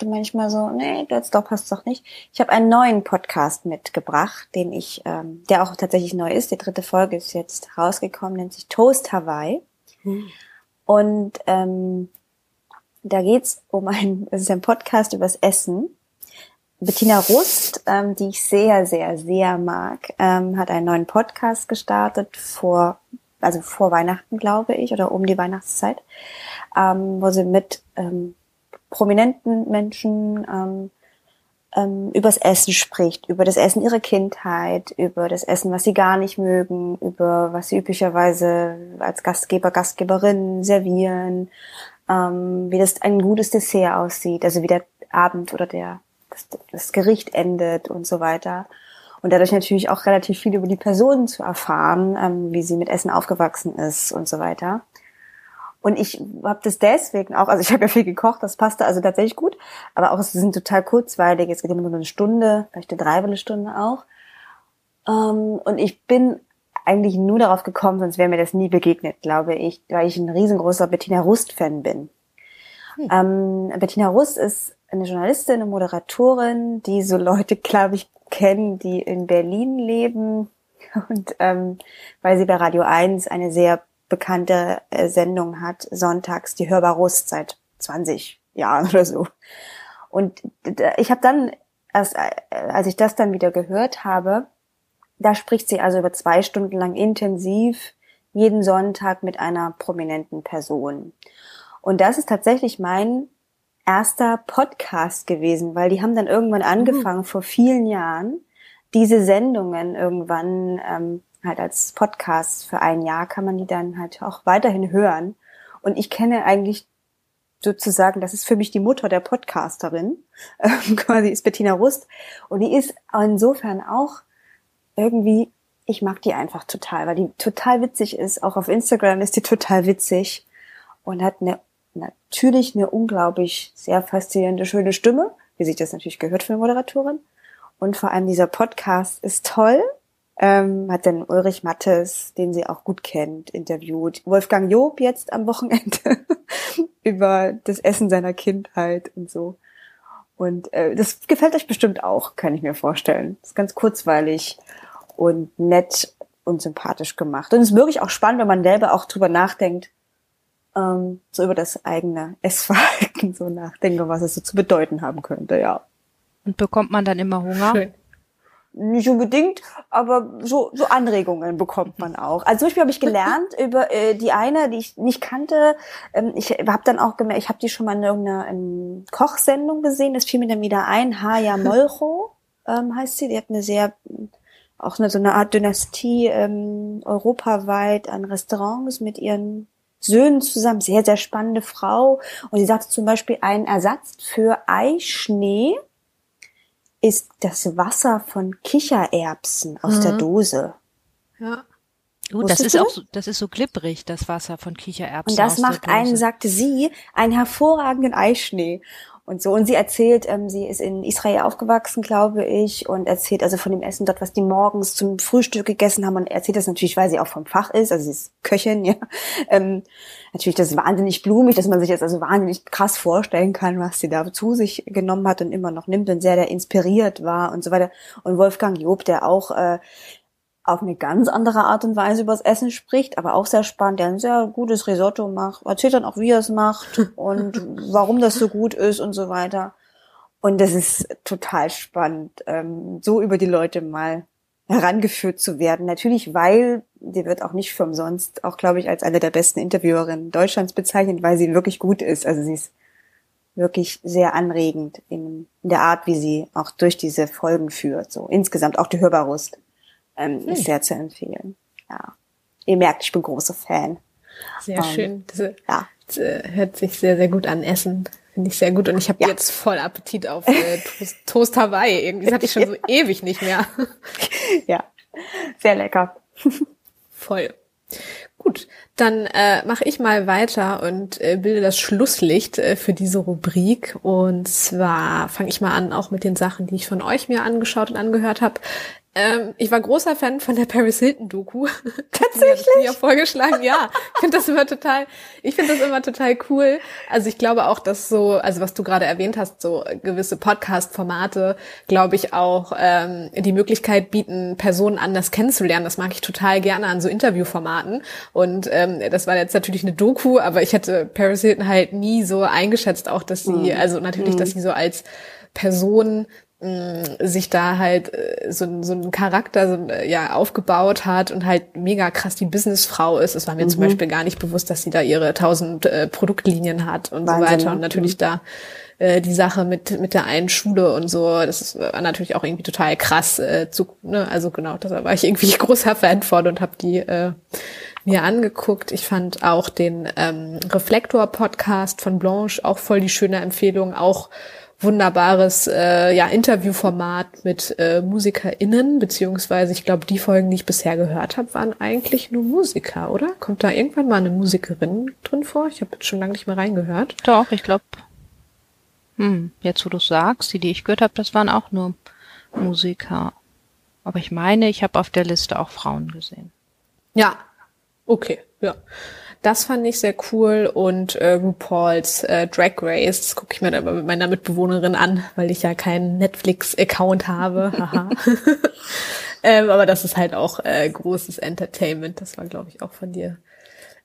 du manchmal so, nee, jetzt doch passt doch nicht. Ich habe einen neuen Podcast mitgebracht, den ich, ähm, der auch tatsächlich neu ist. Die dritte Folge ist jetzt rausgekommen, nennt sich Toast Hawaii. Hm. Und ähm, da geht's um ein, es ist ein Podcast übers Essen. Bettina Rust, ähm, die ich sehr, sehr, sehr mag, ähm, hat einen neuen Podcast gestartet vor, also vor Weihnachten, glaube ich, oder um die Weihnachtszeit, ähm, wo sie mit ähm, prominenten Menschen ähm, ähm, übers Essen spricht, über das Essen ihrer Kindheit, über das Essen, was sie gar nicht mögen, über was sie üblicherweise als Gastgeber, Gastgeberin servieren, ähm, wie das ein gutes Dessert aussieht, also wie der Abend oder der das, das Gericht endet und so weiter. Und dadurch natürlich auch relativ viel über die Person zu erfahren, ähm, wie sie mit Essen aufgewachsen ist und so weiter. Und ich habe das deswegen auch, also ich habe ja viel gekocht, das passte also tatsächlich gut, aber auch es sind total kurzweilig, es geht immer nur eine Stunde, vielleicht eine Dreiviertelstunde auch. Ähm, und ich bin eigentlich nur darauf gekommen, sonst wäre mir das nie begegnet, glaube ich, weil ich ein riesengroßer Bettina Rust-Fan bin. Hm. Ähm, Bettina Rust ist eine Journalistin, eine Moderatorin, die so Leute, glaube ich, kennen, die in Berlin leben und ähm, weil sie bei Radio 1 eine sehr bekannte äh, Sendung hat, sonntags, die Hörbar Rust seit 20 Jahren oder so. Und ich habe dann, erst, äh, als ich das dann wieder gehört habe, da spricht sie also über zwei Stunden lang intensiv jeden Sonntag mit einer prominenten Person. Und das ist tatsächlich mein erster Podcast gewesen, weil die haben dann irgendwann mhm. angefangen, mhm. vor vielen Jahren, diese Sendungen irgendwann ähm, halt als Podcast für ein Jahr kann man die dann halt auch weiterhin hören. Und ich kenne eigentlich sozusagen, das ist für mich die Mutter der Podcasterin, ähm, quasi ist Bettina Rust. Und die ist insofern auch irgendwie, ich mag die einfach total, weil die total witzig ist. Auch auf Instagram ist die total witzig und hat eine, natürlich eine unglaublich sehr faszinierende, schöne Stimme, wie sich das natürlich gehört für eine Moderatorin. Und vor allem dieser Podcast ist toll. Ähm, hat dann Ulrich Mattes, den sie auch gut kennt, interviewt. Wolfgang Job jetzt am Wochenende über das Essen seiner Kindheit und so. Und äh, das gefällt euch bestimmt auch, kann ich mir vorstellen. Das ist ganz kurzweilig und nett und sympathisch gemacht. Und es ist wirklich auch spannend, wenn man selber auch drüber nachdenkt, ähm, so über das eigene Essverhalten so nachdenke, was es so zu bedeuten haben könnte, ja. Und bekommt man dann immer Hunger? Schön. Nicht unbedingt, aber so, so Anregungen bekommt man auch. Also zum Beispiel habe ich gelernt über äh, die eine, die ich nicht kannte. Ähm, ich habe dann auch gemerkt, ich habe die schon mal in irgendeiner in Kochsendung gesehen. Das fiel mir dann wieder ein. Haya Molcho ähm, heißt sie. Die hat eine sehr auch eine, so eine Art Dynastie ähm, europaweit an Restaurants mit ihren Söhnen zusammen. Sehr, sehr spannende Frau. Und sie sagte zum Beispiel, ein Ersatz für Eischnee ist das Wasser von Kichererbsen aus mhm. der Dose. Ja. Gut, das ist auch so, das ist so glibberig, das Wasser von Kichererbsen. Und das macht einen, sagte sie, einen hervorragenden Eischnee und so. Und sie erzählt, ähm, sie ist in Israel aufgewachsen, glaube ich, und erzählt also von dem Essen dort, was die morgens zum Frühstück gegessen haben. Und erzählt das natürlich, weil sie auch vom Fach ist, also sie ist Köchin, ja. Ähm, natürlich, das ist wahnsinnig blumig, dass man sich jetzt also wahnsinnig krass vorstellen kann, was sie da zu sich genommen hat und immer noch nimmt und sehr, sehr inspiriert war und so weiter. Und Wolfgang Job, der auch äh, auf eine ganz andere Art und Weise übers Essen spricht, aber auch sehr spannend, der ein sehr gutes Risotto macht, erzählt dann auch, wie er es macht und warum das so gut ist und so weiter. Und das ist total spannend, ähm, so über die Leute mal herangeführt zu werden. Natürlich, weil die wird auch nicht für umsonst, auch glaube ich, als eine der besten Interviewerinnen Deutschlands bezeichnet, weil sie wirklich gut ist. Also sie ist wirklich sehr anregend in, in der Art, wie sie auch durch diese Folgen führt. So insgesamt auch die Hörbarust ähm, hm. ist sehr zu empfehlen. Ja. Ihr merkt, ich bin großer Fan. Sehr ähm, schön. Das, ja. das, äh, hört sich sehr, sehr gut an. Essen finde ich sehr gut. Und ich habe ja. jetzt voll Appetit auf äh, Toast, Toast Hawaii. Irgendwie das hatte ich schon so ewig nicht mehr. ja, sehr lecker. voll. Gut, dann äh, mache ich mal weiter und äh, bilde das Schlusslicht äh, für diese Rubrik. Und zwar fange ich mal an, auch mit den Sachen, die ich von euch mir angeschaut und angehört habe. Ähm, ich war großer Fan von der Paris Hilton Doku. Tatsächlich? mir ja vorgeschlagen. Ja, ich finde das immer total, ich finde das immer total cool. Also ich glaube auch, dass so, also was du gerade erwähnt hast, so gewisse Podcast-Formate, glaube ich auch ähm, die Möglichkeit bieten, Personen anders kennenzulernen. Das mag ich total gerne an so Interviewformaten. Und ähm, das war jetzt natürlich eine Doku, aber ich hätte Paris Hilton halt nie so eingeschätzt, auch dass sie, mhm. also natürlich, mhm. dass sie so als Person sich da halt äh, so, so ein Charakter so, äh, ja aufgebaut hat und halt mega krass die Businessfrau ist. Es war mir mhm. zum Beispiel gar nicht bewusst, dass sie da ihre tausend äh, Produktlinien hat und Wahnsinn, so weiter. Und natürlich mhm. da äh, die Sache mit mit der einen Schule und so, das ist, war natürlich auch irgendwie total krass. Äh, zu, ne? Also genau, da war ich irgendwie großer Fan von und habe die äh, mir angeguckt. Ich fand auch den ähm, Reflektor-Podcast von Blanche auch voll die schöne Empfehlung, auch wunderbares äh, ja, Interviewformat mit äh, MusikerInnen, beziehungsweise ich glaube, die Folgen, die ich bisher gehört habe, waren eigentlich nur Musiker, oder? Kommt da irgendwann mal eine Musikerin drin vor? Ich habe jetzt schon lange nicht mehr reingehört. Doch, ich glaube, hm, jetzt wo du sagst, die, die ich gehört habe, das waren auch nur Musiker. Aber ich meine, ich habe auf der Liste auch Frauen gesehen. Ja, okay, ja. Das fand ich sehr cool und äh, RuPaul's äh, Drag Race, das gucke ich mir dann mit meiner Mitbewohnerin an, weil ich ja keinen Netflix-Account habe. Haha. ähm, aber das ist halt auch äh, großes Entertainment. Das war, glaube ich, auch von dir.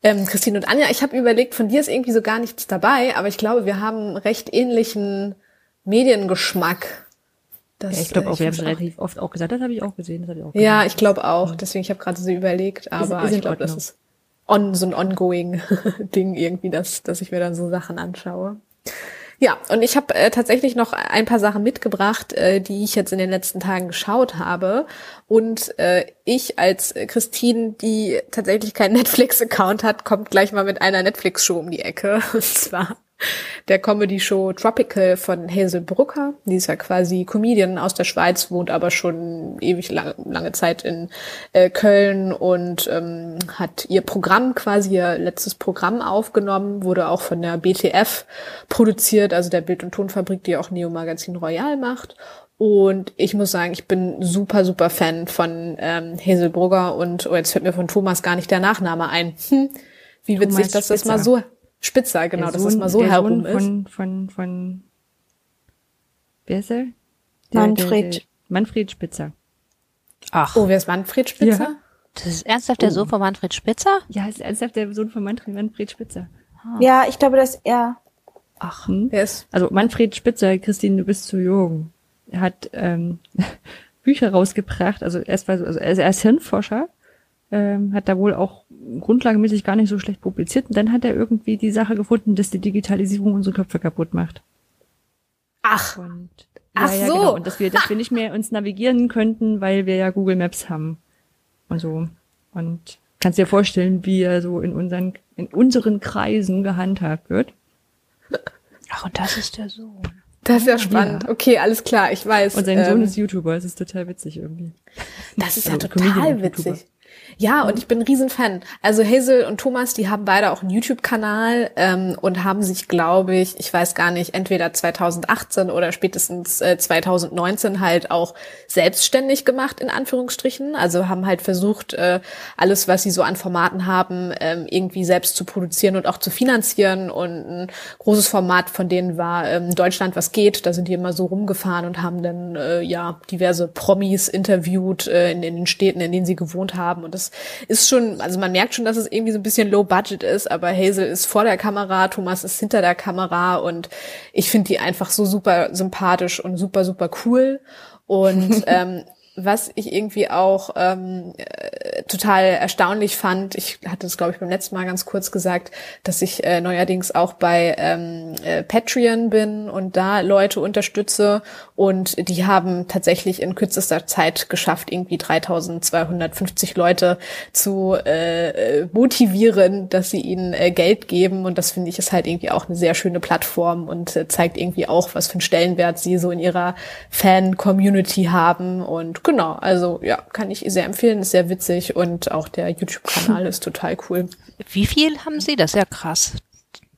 Ähm, Christine und Anja, ich habe überlegt, von dir ist irgendwie so gar nichts dabei, aber ich glaube, wir haben recht ähnlichen Mediengeschmack. Das, ja, ich glaube äh, auch, wir haben es relativ oft auch gesagt, das habe ich auch gesehen. Das hab ich auch gesehen. Ja, ich glaube auch. Deswegen, ich habe gerade so überlegt, aber ist, ist ich glaube, das ist on, so ein ongoing Ding irgendwie, dass, dass ich mir dann so Sachen anschaue. Ja, und ich habe äh, tatsächlich noch ein paar Sachen mitgebracht, äh, die ich jetzt in den letzten Tagen geschaut habe. Und äh, ich als Christine, die tatsächlich keinen Netflix-Account hat, kommt gleich mal mit einer Netflix-Show um die Ecke. Und zwar der Comedy-Show Tropical von Hazel Brucker. Die ist ja quasi Comedian aus der Schweiz, wohnt aber schon ewig lang, lange Zeit in äh, Köln und ähm, hat ihr Programm quasi, ihr letztes Programm aufgenommen, wurde auch von der BTF produziert, also der Bild- und Tonfabrik, die auch Neo Magazin Royal macht. Und ich muss sagen, ich bin super, super Fan von ähm, Hazel Brugger und oh, jetzt fällt mir von Thomas gar nicht der Nachname ein. Hm, wie witzig, Thomas dass das Spitzer. mal so Spitzer, genau, dass das mal so der herum Sohn ist. von, von, von, wer ist er? Der- Manfred. Der, der, Manfred Spitzer. Ach, Oh, wer ist Manfred Spitzer? Ja. das ist ernsthaft der Sohn von Manfred Spitzer? Ja, ist ernsthaft der Sohn von Manfred, Manfred Spitzer. Ja, ich glaube, dass er. Ach, Hm? Wer ist? Also Manfred Spitzer, Christine, du bist zu jung. Er hat ähm, Bücher rausgebracht. Also erst war so, also er ist, er ist Hirnforscher, ähm, hat da wohl auch grundlagenmäßig gar nicht so schlecht publiziert. Und dann hat er irgendwie die Sache gefunden, dass die Digitalisierung unsere Köpfe kaputt macht. Ach, Und Ach ja, ja, so. genau. Und dass wir, dass wir nicht mehr uns navigieren könnten, weil wir ja Google Maps haben. Und so. Und kannst dir vorstellen, wie er so in unseren, in unseren Kreisen gehandhabt wird. ach, und das ist der Sohn. das ist ja spannend. Okay, alles klar, ich weiß. Und sein Sohn ähm, ist YouTuber. Es ist total witzig irgendwie. Das ist ja Also total Comedian und witzig. Ja, und ich bin ein Riesenfan. Also Hazel und Thomas, die haben beide auch einen YouTube-Kanal ähm, und haben sich, glaube ich, ich weiß gar nicht, entweder 2018 oder spätestens äh, 2019 halt auch selbstständig gemacht, in Anführungsstrichen. Also haben halt versucht, äh, alles, was sie so an Formaten haben, ähm, irgendwie selbst zu produzieren und auch zu finanzieren. Und ein großes Format von denen war ähm, Deutschland, was geht. Da sind die immer so rumgefahren und haben dann äh, ja diverse Promis interviewt äh, in, in den Städten, in denen sie gewohnt haben. Und das ist schon, also man merkt schon, dass es irgendwie so ein bisschen low budget ist, aber Hazel ist vor der Kamera, Thomas ist hinter der Kamera und ich finde die einfach so super sympathisch und super, super cool. Und ähm, was ich irgendwie auch ähm, äh, total erstaunlich fand, ich hatte es, glaube ich, beim letzten Mal ganz kurz gesagt, dass ich äh, neuerdings auch bei ähm, äh, Patreon bin und da Leute unterstütze. Und die haben tatsächlich in kürzester Zeit geschafft, irgendwie 3250 Leute zu äh, äh, motivieren, dass sie ihnen äh, Geld geben. Und das finde ich ist halt irgendwie auch eine sehr schöne Plattform und äh, zeigt irgendwie auch, was für einen Stellenwert sie so in ihrer Fan-Community haben. Und genau, also ja, kann ich sehr empfehlen, ist sehr witzig und auch der YouTube-Kanal ist total cool. Wie viel haben Sie? Das ist ja krass.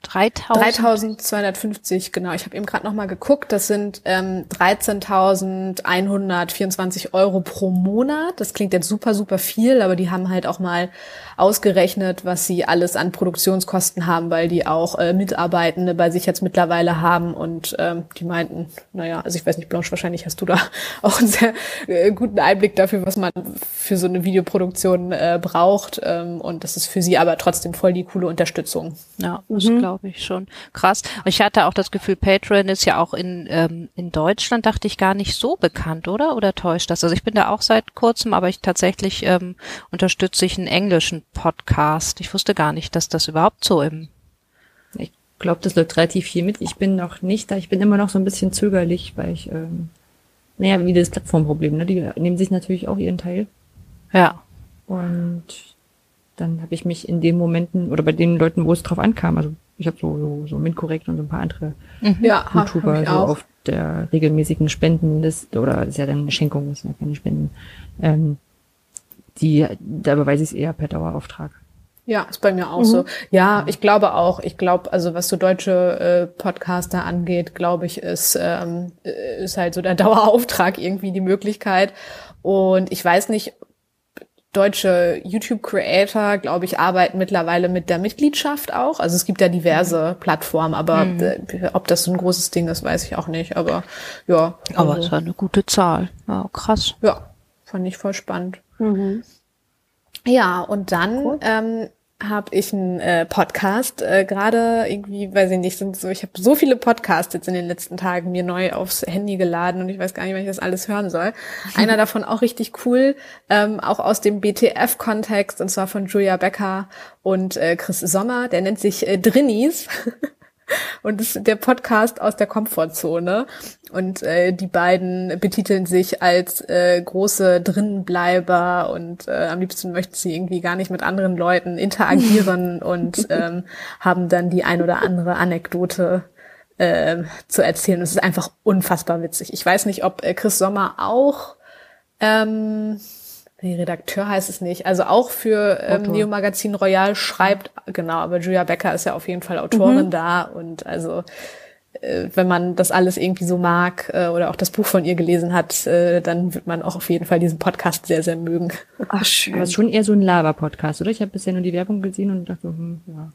3000? 3250, genau. Ich habe eben gerade noch mal geguckt. Das sind ähm, 13.124 Euro pro Monat. Das klingt jetzt super, super viel, aber die haben halt auch mal ausgerechnet, was sie alles an Produktionskosten haben, weil die auch äh, Mitarbeitende bei sich jetzt mittlerweile haben. Und ähm, die meinten, naja, also ich weiß nicht, Blanche, wahrscheinlich hast du da auch einen sehr äh, guten Einblick dafür, was man für so eine Videoproduktion äh, braucht. Ähm, und das ist für sie aber trotzdem voll die coole Unterstützung. Ja, das glaube ich schon. Krass. Ich hatte auch das Gefühl, Patreon ist ja auch in, ähm, in Deutschland, dachte ich, gar nicht so bekannt, oder? Oder täuscht das? Also ich bin da auch seit kurzem, aber ich tatsächlich ähm, unterstütze ich einen englischen Podcast. Ich wusste gar nicht, dass das überhaupt so im Ich glaube, das läuft relativ viel mit. Ich bin noch nicht da. Ich bin immer noch so ein bisschen zögerlich, weil ich, ähm, naja, wie das Plattformproblem, ne? Die nehmen sich natürlich auch ihren Teil. Ja. Und dann habe ich mich in den Momenten oder bei den Leuten, wo es drauf ankam, also ich habe so, so, so Minkorrekt und so ein paar andere Ja, ha- YouTuber so auch. auf der regelmäßigen Spendenliste oder ist ja dann eine Schenkung, ist ja keine Spenden. Ähm, die, da überweise ich es eher per Dauerauftrag. Ja, ist bei mir auch so. Ja, ich glaube auch. Ich glaube, also was so deutsche äh, Podcaster angeht, glaube ich, ist, ähm, äh, ist halt so der Dauerauftrag irgendwie die Möglichkeit. Und ich weiß nicht, deutsche YouTube-Creator, glaube ich, arbeiten mittlerweile mit der Mitgliedschaft auch. Also es gibt ja diverse Plattformen, aber äh, ob das so ein großes Ding ist, weiß ich auch nicht. Aber ja, Aber also, es war eine gute Zahl. Ja, krass. ja, fand ich voll spannend. Ja, und dann ähm, habe ich einen äh, Podcast äh, gerade irgendwie, weiß ich nicht, sind so, ich habe so viele Podcasts jetzt in den letzten Tagen mir neu aufs Handy geladen und ich weiß gar nicht, wann ich das alles hören soll. Einer davon auch richtig cool, ähm, auch aus dem BTF-Kontext und zwar von Julia Becker und äh, Chris Sommer, der nennt sich äh, Drinnies. Und das ist der Podcast aus der Komfortzone. Und äh, die beiden betiteln sich als äh, große Drinnenbleiber und äh, am liebsten möchten sie irgendwie gar nicht mit anderen Leuten interagieren und ähm, haben dann die ein oder andere Anekdote äh, zu erzählen. Es ist einfach unfassbar witzig. Ich weiß nicht, ob äh, Chris Sommer auch ähm, Nee, Redakteur heißt es nicht. Also auch für ähm, Neo Magazin Royal schreibt, genau, aber Julia Becker ist ja auf jeden Fall Autorin mhm. da und also äh, wenn man das alles irgendwie so mag äh, oder auch das Buch von ihr gelesen hat, äh, dann wird man auch auf jeden Fall diesen Podcast sehr, sehr mögen. Ach schön. Aber ist schon eher so ein Laber-Podcast, oder? Ich habe bisher nur die Werbung gesehen und dachte, hm, ja.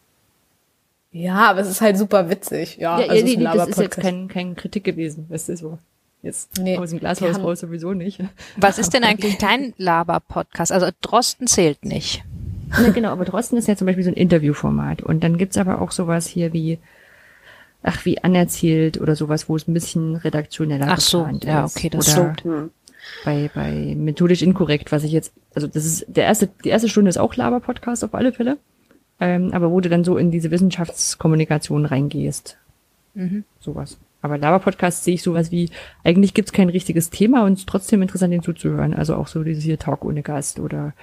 Ja, aber es ist halt super witzig. Ja, ja, also ja, das ist jetzt kein, kein Kritik gewesen. Das ist so. Jetzt nee, aus dem Glashaus raus sowieso nicht. Was ist denn eigentlich dein Laber-Podcast? Also Drosten zählt nicht. Ja, genau, aber Drosten ist ja zum Beispiel so ein Interviewformat. Und dann gibt's aber auch sowas hier wie, ach, wie anerzählt oder sowas, wo es ein bisschen redaktioneller ach so, ist. ja, okay, das oder so. Hm. Bei, bei methodisch inkorrekt, was ich jetzt, also das ist, der erste, die erste Stunde ist auch Laber-Podcast auf alle Fälle. Ähm, aber wo du dann so in diese Wissenschaftskommunikation reingehst. Mhm. Sowas. Aber Laber-Podcast sehe ich sowas wie, eigentlich gibt's kein richtiges Thema und es ist trotzdem interessant, den zuzuhören. Also auch so dieses hier Talk ohne Gast oder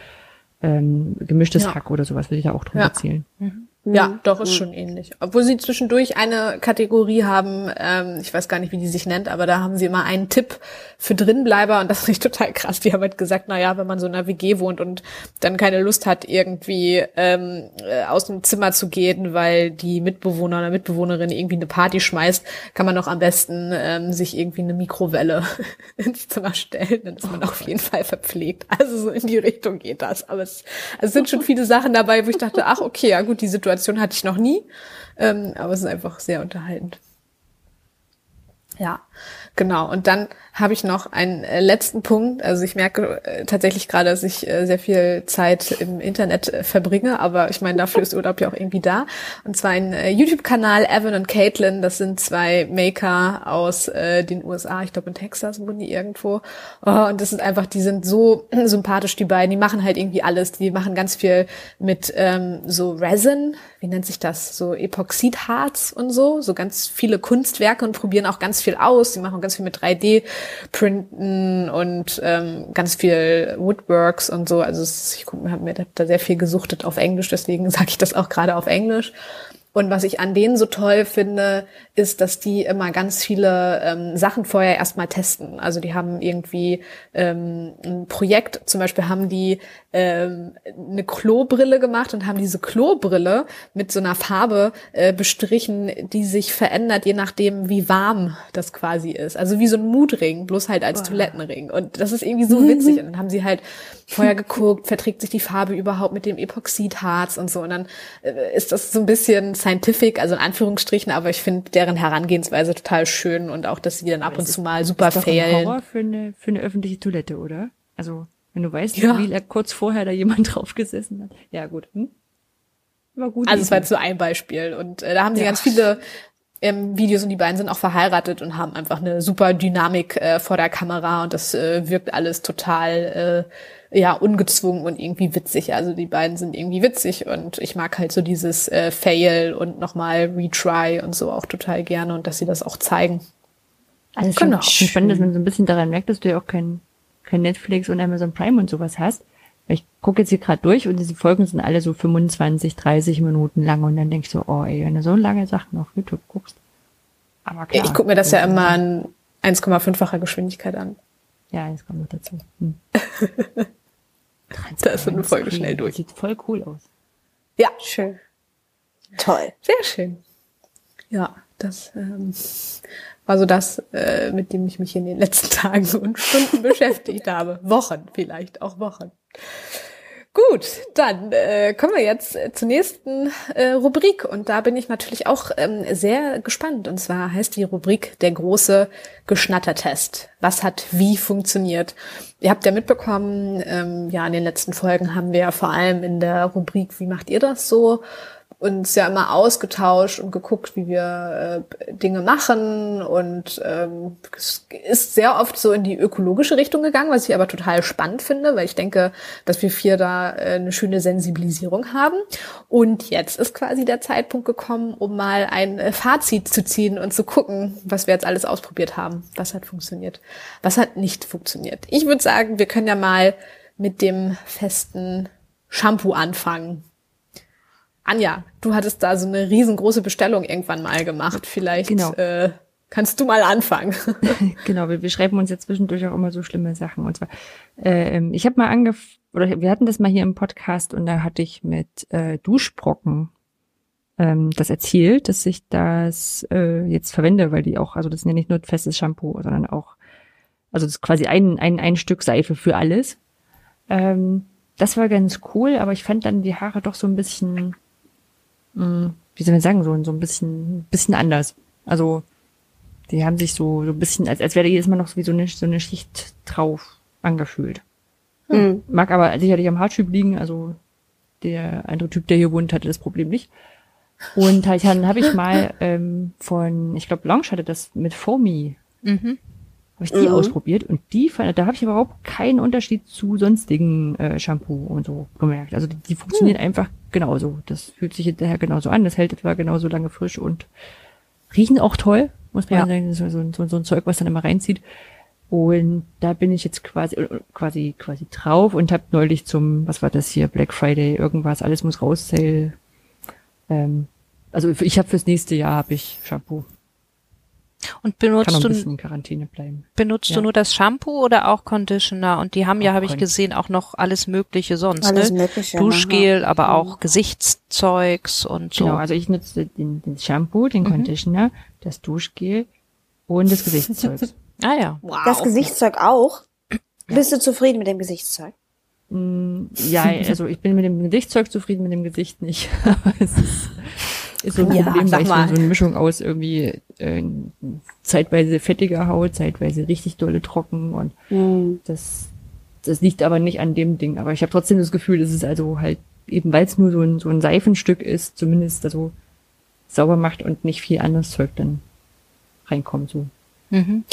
ähm, gemischtes ja. Hack oder sowas würde ich da auch drüber ja. erzählen. Mhm. Ja, mhm. doch, ist mhm. schon ähnlich. Obwohl sie zwischendurch eine Kategorie haben, ähm, ich weiß gar nicht, wie die sich nennt, aber da haben sie immer einen Tipp für Drinbleiber und das finde ich total krass. Die haben halt gesagt, na ja, wenn man so in einer WG wohnt und dann keine Lust hat, irgendwie ähm, äh, aus dem Zimmer zu gehen, weil die Mitbewohner oder Mitbewohnerin irgendwie eine Party schmeißt, kann man doch am besten ähm, sich irgendwie eine Mikrowelle ins Zimmer stellen. Dann ist man oh, auf jeden Fall verpflegt. Also so in die Richtung geht das. Aber es, also es sind schon viele Sachen dabei, wo ich dachte, ach okay, ja gut, die Situation Situation hatte ich noch nie. Ähm, aber es ist einfach sehr unterhaltend. Ja, genau. Und dann habe ich noch einen äh, letzten Punkt. Also ich merke äh, tatsächlich gerade, dass ich äh, sehr viel Zeit im Internet verbringe, aber ich meine, dafür ist Urlaub ja auch irgendwie da. Und zwar ein YouTube-Kanal, Evan und Caitlin. Das sind zwei Maker aus den USA. Ich glaube in Texas wohnen die irgendwo. Oh, und das ist einfach, die sind so sympathisch, die beiden. Die machen halt irgendwie alles. Die machen ganz viel mit ähm, so Resin, wie nennt sich das? So Epoxidharz und so. So ganz viele Kunstwerke und probieren auch ganz viel aus. Die machen ganz viel mit 3D Printen und ähm, ganz viel Woodworks und so. Also ich habe mir da sehr viel gesuchtet auf Englisch, deswegen sage ich das auch gerade auf Englisch. Und was ich an denen so toll finde, ist, dass die immer ganz viele ähm, Sachen vorher erstmal testen. Also die haben irgendwie ähm, ein Projekt, zum Beispiel haben die ähm, eine Klobrille gemacht und haben diese Klobrille mit so einer Farbe äh, bestrichen, die sich verändert, je nachdem, wie warm das quasi ist. Also wie so ein Mutring, bloß halt als oh. Toilettenring. Und das ist irgendwie so witzig. Und dann haben sie halt vorher geguckt, verträgt sich die Farbe überhaupt mit dem Epoxidharz und so. Und dann äh, ist das so ein bisschen scientific, also in Anführungsstrichen, aber ich finde deren Herangehensweise total schön und auch, dass sie dann ab und zu mal super ist doch failen. Ein Horror für eine, für eine öffentliche Toilette, oder? Also, wenn du weißt, ja. wie kurz vorher da jemand drauf gesessen hat. Ja, gut. Hm? War gut. Also, es war jetzt so ein Beispiel. Und äh, da haben sie ja. ganz viele ähm, Videos und die beiden sind auch verheiratet und haben einfach eine super Dynamik äh, vor der Kamera und das äh, wirkt alles total äh, ja ungezwungen und irgendwie witzig. Also die beiden sind irgendwie witzig und ich mag halt so dieses äh, Fail und nochmal Retry und so auch total gerne und dass sie das auch zeigen. Also genau. schon spannend, dass man so ein bisschen daran merkt, dass du ja auch kein, kein Netflix und Amazon Prime und sowas hast. Ich gucke jetzt hier gerade durch und diese Folgen sind alle so 25, 30 Minuten lang und dann denke ich so, oh ey, wenn du so lange Sachen auf YouTube guckst. Aber klar. Ich gucke mir das ja immer in 1,5-facher Geschwindigkeit an. Ja, eins kommt noch dazu. Hm. da ist so eine Folge schnell durch. Sieht voll cool aus. Ja, schön. Toll. Sehr schön. Ja, das ähm, war so das, äh, mit dem ich mich in den letzten Tagen und Stunden beschäftigt habe. Wochen vielleicht, auch Wochen. Gut, dann äh, kommen wir jetzt äh, zur nächsten äh, Rubrik und da bin ich natürlich auch ähm, sehr gespannt. Und zwar heißt die Rubrik der große Geschnattertest. Was hat wie funktioniert? Ihr habt ja mitbekommen, ähm, ja in den letzten Folgen haben wir ja vor allem in der Rubrik Wie macht ihr das so uns ja immer ausgetauscht und geguckt, wie wir äh, Dinge machen und ähm, es ist sehr oft so in die ökologische Richtung gegangen, was ich aber total spannend finde, weil ich denke, dass wir vier da äh, eine schöne Sensibilisierung haben. Und jetzt ist quasi der Zeitpunkt gekommen, um mal ein äh, Fazit zu ziehen und zu gucken, was wir jetzt alles ausprobiert haben, was hat funktioniert, was hat nicht funktioniert. Ich würde sagen, wir können ja mal mit dem festen Shampoo anfangen Anja, du hattest da so eine riesengroße Bestellung irgendwann mal gemacht. Vielleicht genau. äh, kannst du mal anfangen. genau, wir, wir schreiben uns ja zwischendurch auch immer so schlimme Sachen. Und zwar, äh, ich habe mal angefangen, oder wir hatten das mal hier im Podcast und da hatte ich mit äh, Duschbrocken ähm, das erzählt, dass ich das äh, jetzt verwende, weil die auch, also das sind ja nicht nur festes Shampoo, sondern auch, also das ist quasi ein, ein, ein Stück Seife für alles. Ähm, das war ganz cool, aber ich fand dann die Haare doch so ein bisschen mh, wie soll man sagen, so, so ein bisschen, bisschen anders. Also, die haben sich so, so ein bisschen, als, als wäre da jedes Mal noch so wie so eine, so eine Schicht drauf angefühlt. Hm. Mag aber sicherlich am Haartyp liegen, also der andere Typ, der hier wohnt, hatte das Problem nicht. Und halt, dann habe ich mal ähm, von, ich glaube, Blanche hatte das mit Foamy. Mhm habe ich die mhm. ausprobiert und die fand, da habe ich überhaupt keinen Unterschied zu sonstigen äh, Shampoo und so gemerkt. Also die, die funktionieren mhm. einfach genauso. Das fühlt sich hinterher genauso an, das hält etwa genauso lange frisch und riechen auch toll, muss man ja. sagen. So, so, so ein Zeug, was dann immer reinzieht. Und da bin ich jetzt quasi quasi quasi drauf und habe neulich zum, was war das hier, Black Friday, irgendwas, alles muss raus, Sale. Ähm, also ich habe fürs nächste Jahr habe ich Shampoo. Und benutzt Kann du in Quarantäne bleiben. Benutzt ja. du nur das Shampoo oder auch Conditioner? Und die haben ja, habe ich gesehen, auch noch alles Mögliche sonst. Alles ne? Mögliche. Duschgel, aber mhm. auch Gesichtszeugs und so. Genau, also ich nutze den, den Shampoo, den mhm. Conditioner, das Duschgel und das Gesichtszeug. ah ja. Wow. Das Gesichtszeug auch? Bist du zufrieden mit dem Gesichtszeug? Mm, ja, also ich bin mit dem Gesichtszeug zufrieden, mit dem Gesicht nicht. Aber es ist ist so ein ja, Problem, weil ich so eine Mischung aus irgendwie äh, zeitweise fettiger Haut, zeitweise richtig dolle trocken und mhm. das das liegt aber nicht an dem Ding. Aber ich habe trotzdem das Gefühl, dass es also halt eben, weil es nur so ein, so ein Seifenstück ist, zumindest also sauber macht und nicht viel anderes Zeug dann reinkommt. So. Mhm.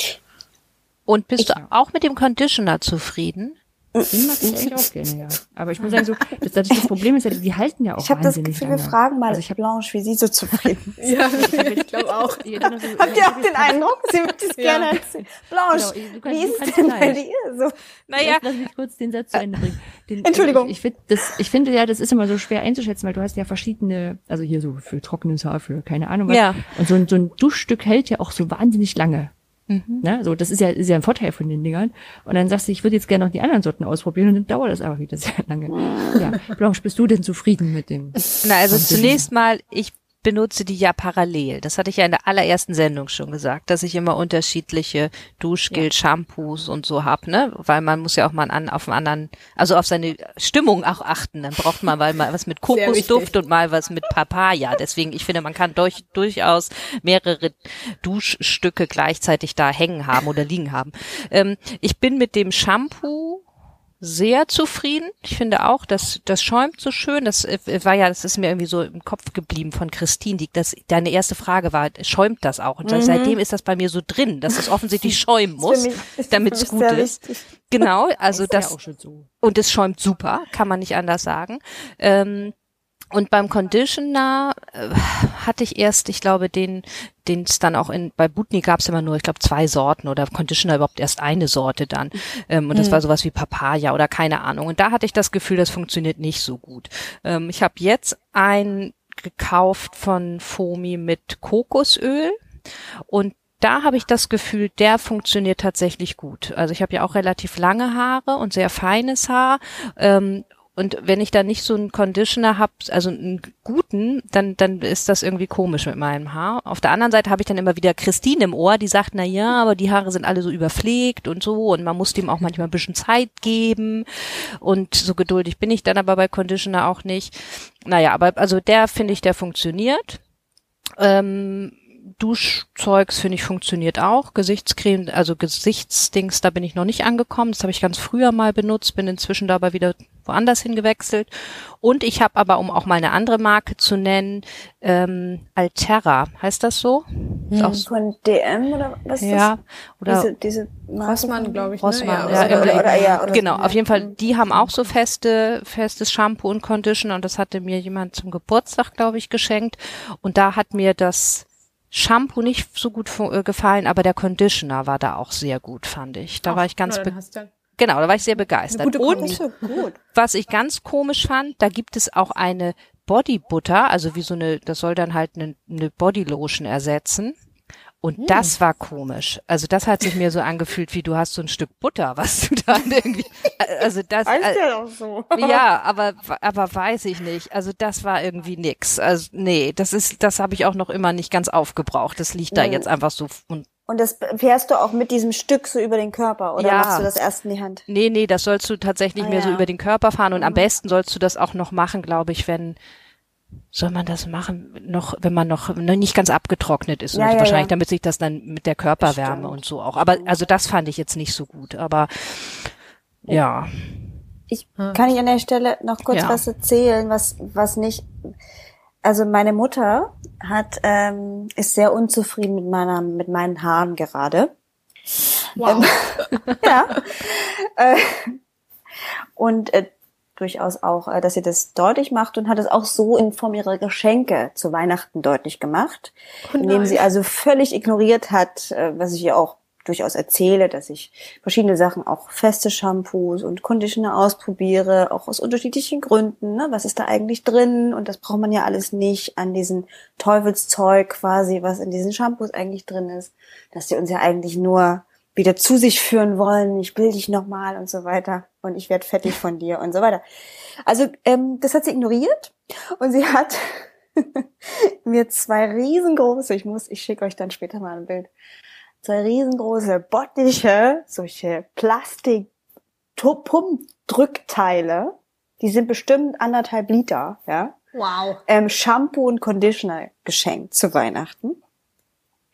Und bist ich, du auch mit dem Conditioner zufrieden? Den mag ich eigentlich auch gerne, ja. Aber ich muss sagen, so, das, das, das Problem ist ja, die halten ja auch Ich habe das Gefühl, wir fragen mal also ich hab, Blanche, wie sie so zufrieden ist. ja, ich glaube auch. Habt ihr auch den Eindruck? Sie würde es ja. gerne erzählen. Blanche, genau, kannst, wie ist es denn bei dir so? Naja. Lass, lass mich kurz den Satz zu Ende bringen. Den, Entschuldigung. Ich, ich, find, das, ich finde ja, das ist immer so schwer einzuschätzen, weil du hast ja verschiedene, also hier so für trockenes Haar, für keine Ahnung was. Ja. Und so ein, so ein Duschstück hält ja auch so wahnsinnig lange. Mhm. Ne? So, das ist ja, ist ja ein Vorteil von den Dingern. Und dann sagst du, ich würde jetzt gerne noch die anderen Sorten ausprobieren und dann dauert das aber wieder sehr lange. ja. Blanche, bist du denn zufrieden mit dem? Na, also zunächst mal, ich benutze die ja parallel. Das hatte ich ja in der allerersten Sendung schon gesagt, dass ich immer unterschiedliche Duschgel, ja. Shampoos und so hab, ne? Weil man muss ja auch mal an, auf einen anderen, also auf seine Stimmung auch achten. Dann braucht man mal, mal was mit Kokosduft und mal was mit Papaya. Deswegen, ich finde, man kann durch, durchaus mehrere Duschstücke gleichzeitig da hängen haben oder liegen haben. Ähm, ich bin mit dem Shampoo sehr zufrieden. Ich finde auch, dass das schäumt so schön. Das äh, war ja, das ist mir irgendwie so im Kopf geblieben von Christine, die das deine erste Frage war, schäumt das auch? Und mhm. seitdem ist das bei mir so drin, dass es offensichtlich schäumen muss, damit es gut ist. Genau, also das, das ja so. und es schäumt super, kann man nicht anders sagen. Ähm, und beim Conditioner äh, hatte ich erst, ich glaube, den, den es dann auch in, bei Butni gab es immer nur, ich glaube, zwei Sorten oder Conditioner überhaupt erst eine Sorte dann. Ähm, und das mhm. war sowas wie Papaya oder keine Ahnung. Und da hatte ich das Gefühl, das funktioniert nicht so gut. Ähm, ich habe jetzt ein gekauft von Fomi mit Kokosöl und da habe ich das Gefühl, der funktioniert tatsächlich gut. Also ich habe ja auch relativ lange Haare und sehr feines Haar. Ähm, und wenn ich da nicht so einen Conditioner habe, also einen guten, dann, dann ist das irgendwie komisch mit meinem Haar. Auf der anderen Seite habe ich dann immer wieder Christine im Ohr, die sagt, na ja, aber die Haare sind alle so überpflegt und so und man muss dem auch manchmal ein bisschen Zeit geben und so geduldig bin ich dann aber bei Conditioner auch nicht. Naja, aber also der finde ich, der funktioniert. Ähm, Duschzeugs finde ich funktioniert auch. Gesichtscreme, also Gesichtsdings, da bin ich noch nicht angekommen. Das habe ich ganz früher mal benutzt, bin inzwischen da aber wieder woanders hingewechselt. Und ich habe aber, um auch mal eine andere Marke zu nennen, ähm, Alterra, heißt das so? Ist auch so Von DM oder was ist ja, das? oder diese, diese Marke Rossmann, glaube ich. Rossmann, ne? ja, oder- irgendwie. oder- ja, oder genau, so, auf jeden ja. Fall, die haben auch so feste, festes Shampoo und Conditioner und das hatte mir jemand zum Geburtstag, glaube ich, geschenkt. Und da hat mir das Shampoo nicht so gut äh, gefallen, aber der Conditioner war da auch sehr gut, fand ich. Da war ich ganz, Na, genau, da war ich sehr begeistert. gute und was ich ganz komisch fand, da gibt es auch eine Body Butter, also wie so eine, das soll dann halt eine, eine Body Lotion ersetzen. Und das war komisch. Also das hat sich mir so angefühlt, wie du hast so ein Stück Butter, was du da irgendwie, also das, Heißt äh, ja auch so. ja, aber aber weiß ich nicht. Also das war irgendwie nix. Also nee, das ist, das habe ich auch noch immer nicht ganz aufgebraucht. Das liegt da Mhm. jetzt einfach so und Und das fährst du auch mit diesem Stück so über den Körper oder Ja. machst du das erst in die Hand? Nee, nee, das sollst du tatsächlich Ah, mehr so ja. über den Körper fahren und am besten sollst du das auch noch machen, glaube ich, wenn soll man das machen, noch, wenn man noch noch nicht ganz abgetrocknet ist, Ja, und ja, wahrscheinlich, ja. damit sich das dann mit der Körperwärme Stimmt. und so auch. Aber also das fand ich jetzt nicht so gut. Aber ja, Ich kann ich an der Stelle noch kurz Ja. was erzählen, was was nicht. Also meine Mutter hat ähm, ist sehr unzufrieden mit meiner mit meinen Haaren gerade. Wow. ja. äh, und äh, durchaus auch, äh, dass sie das deutlich macht und hat es auch so in Form ihrer Geschenke zu Weihnachten deutlich gemacht, indem sie also völlig ignoriert hat, äh, was ich ihr auch durchaus erzähle, dass ich verschiedene Sachen, auch feste Shampoos und Conditioner ausprobiere, auch aus unterschiedlichen Gründen. Ne? Was ist da eigentlich drin? Und das braucht man ja alles nicht an diesen Teufelszeug quasi, was in diesen Shampoos eigentlich drin ist, dass sie uns ja eigentlich nur wieder zu sich führen wollen, ich will dich nochmal und so weiter und ich werde fettig von dir und so weiter. Also ähm, das hat sie ignoriert und sie hat mir zwei riesengroße, ich muss, ich schicke euch dann später mal ein Bild, zwei riesengroße Bottiche, solche Plastik Pumpdrückteile, die sind bestimmt anderthalb Liter, ja, Wow. ähm, Shampoo und Conditioner geschenkt zu Weihnachten.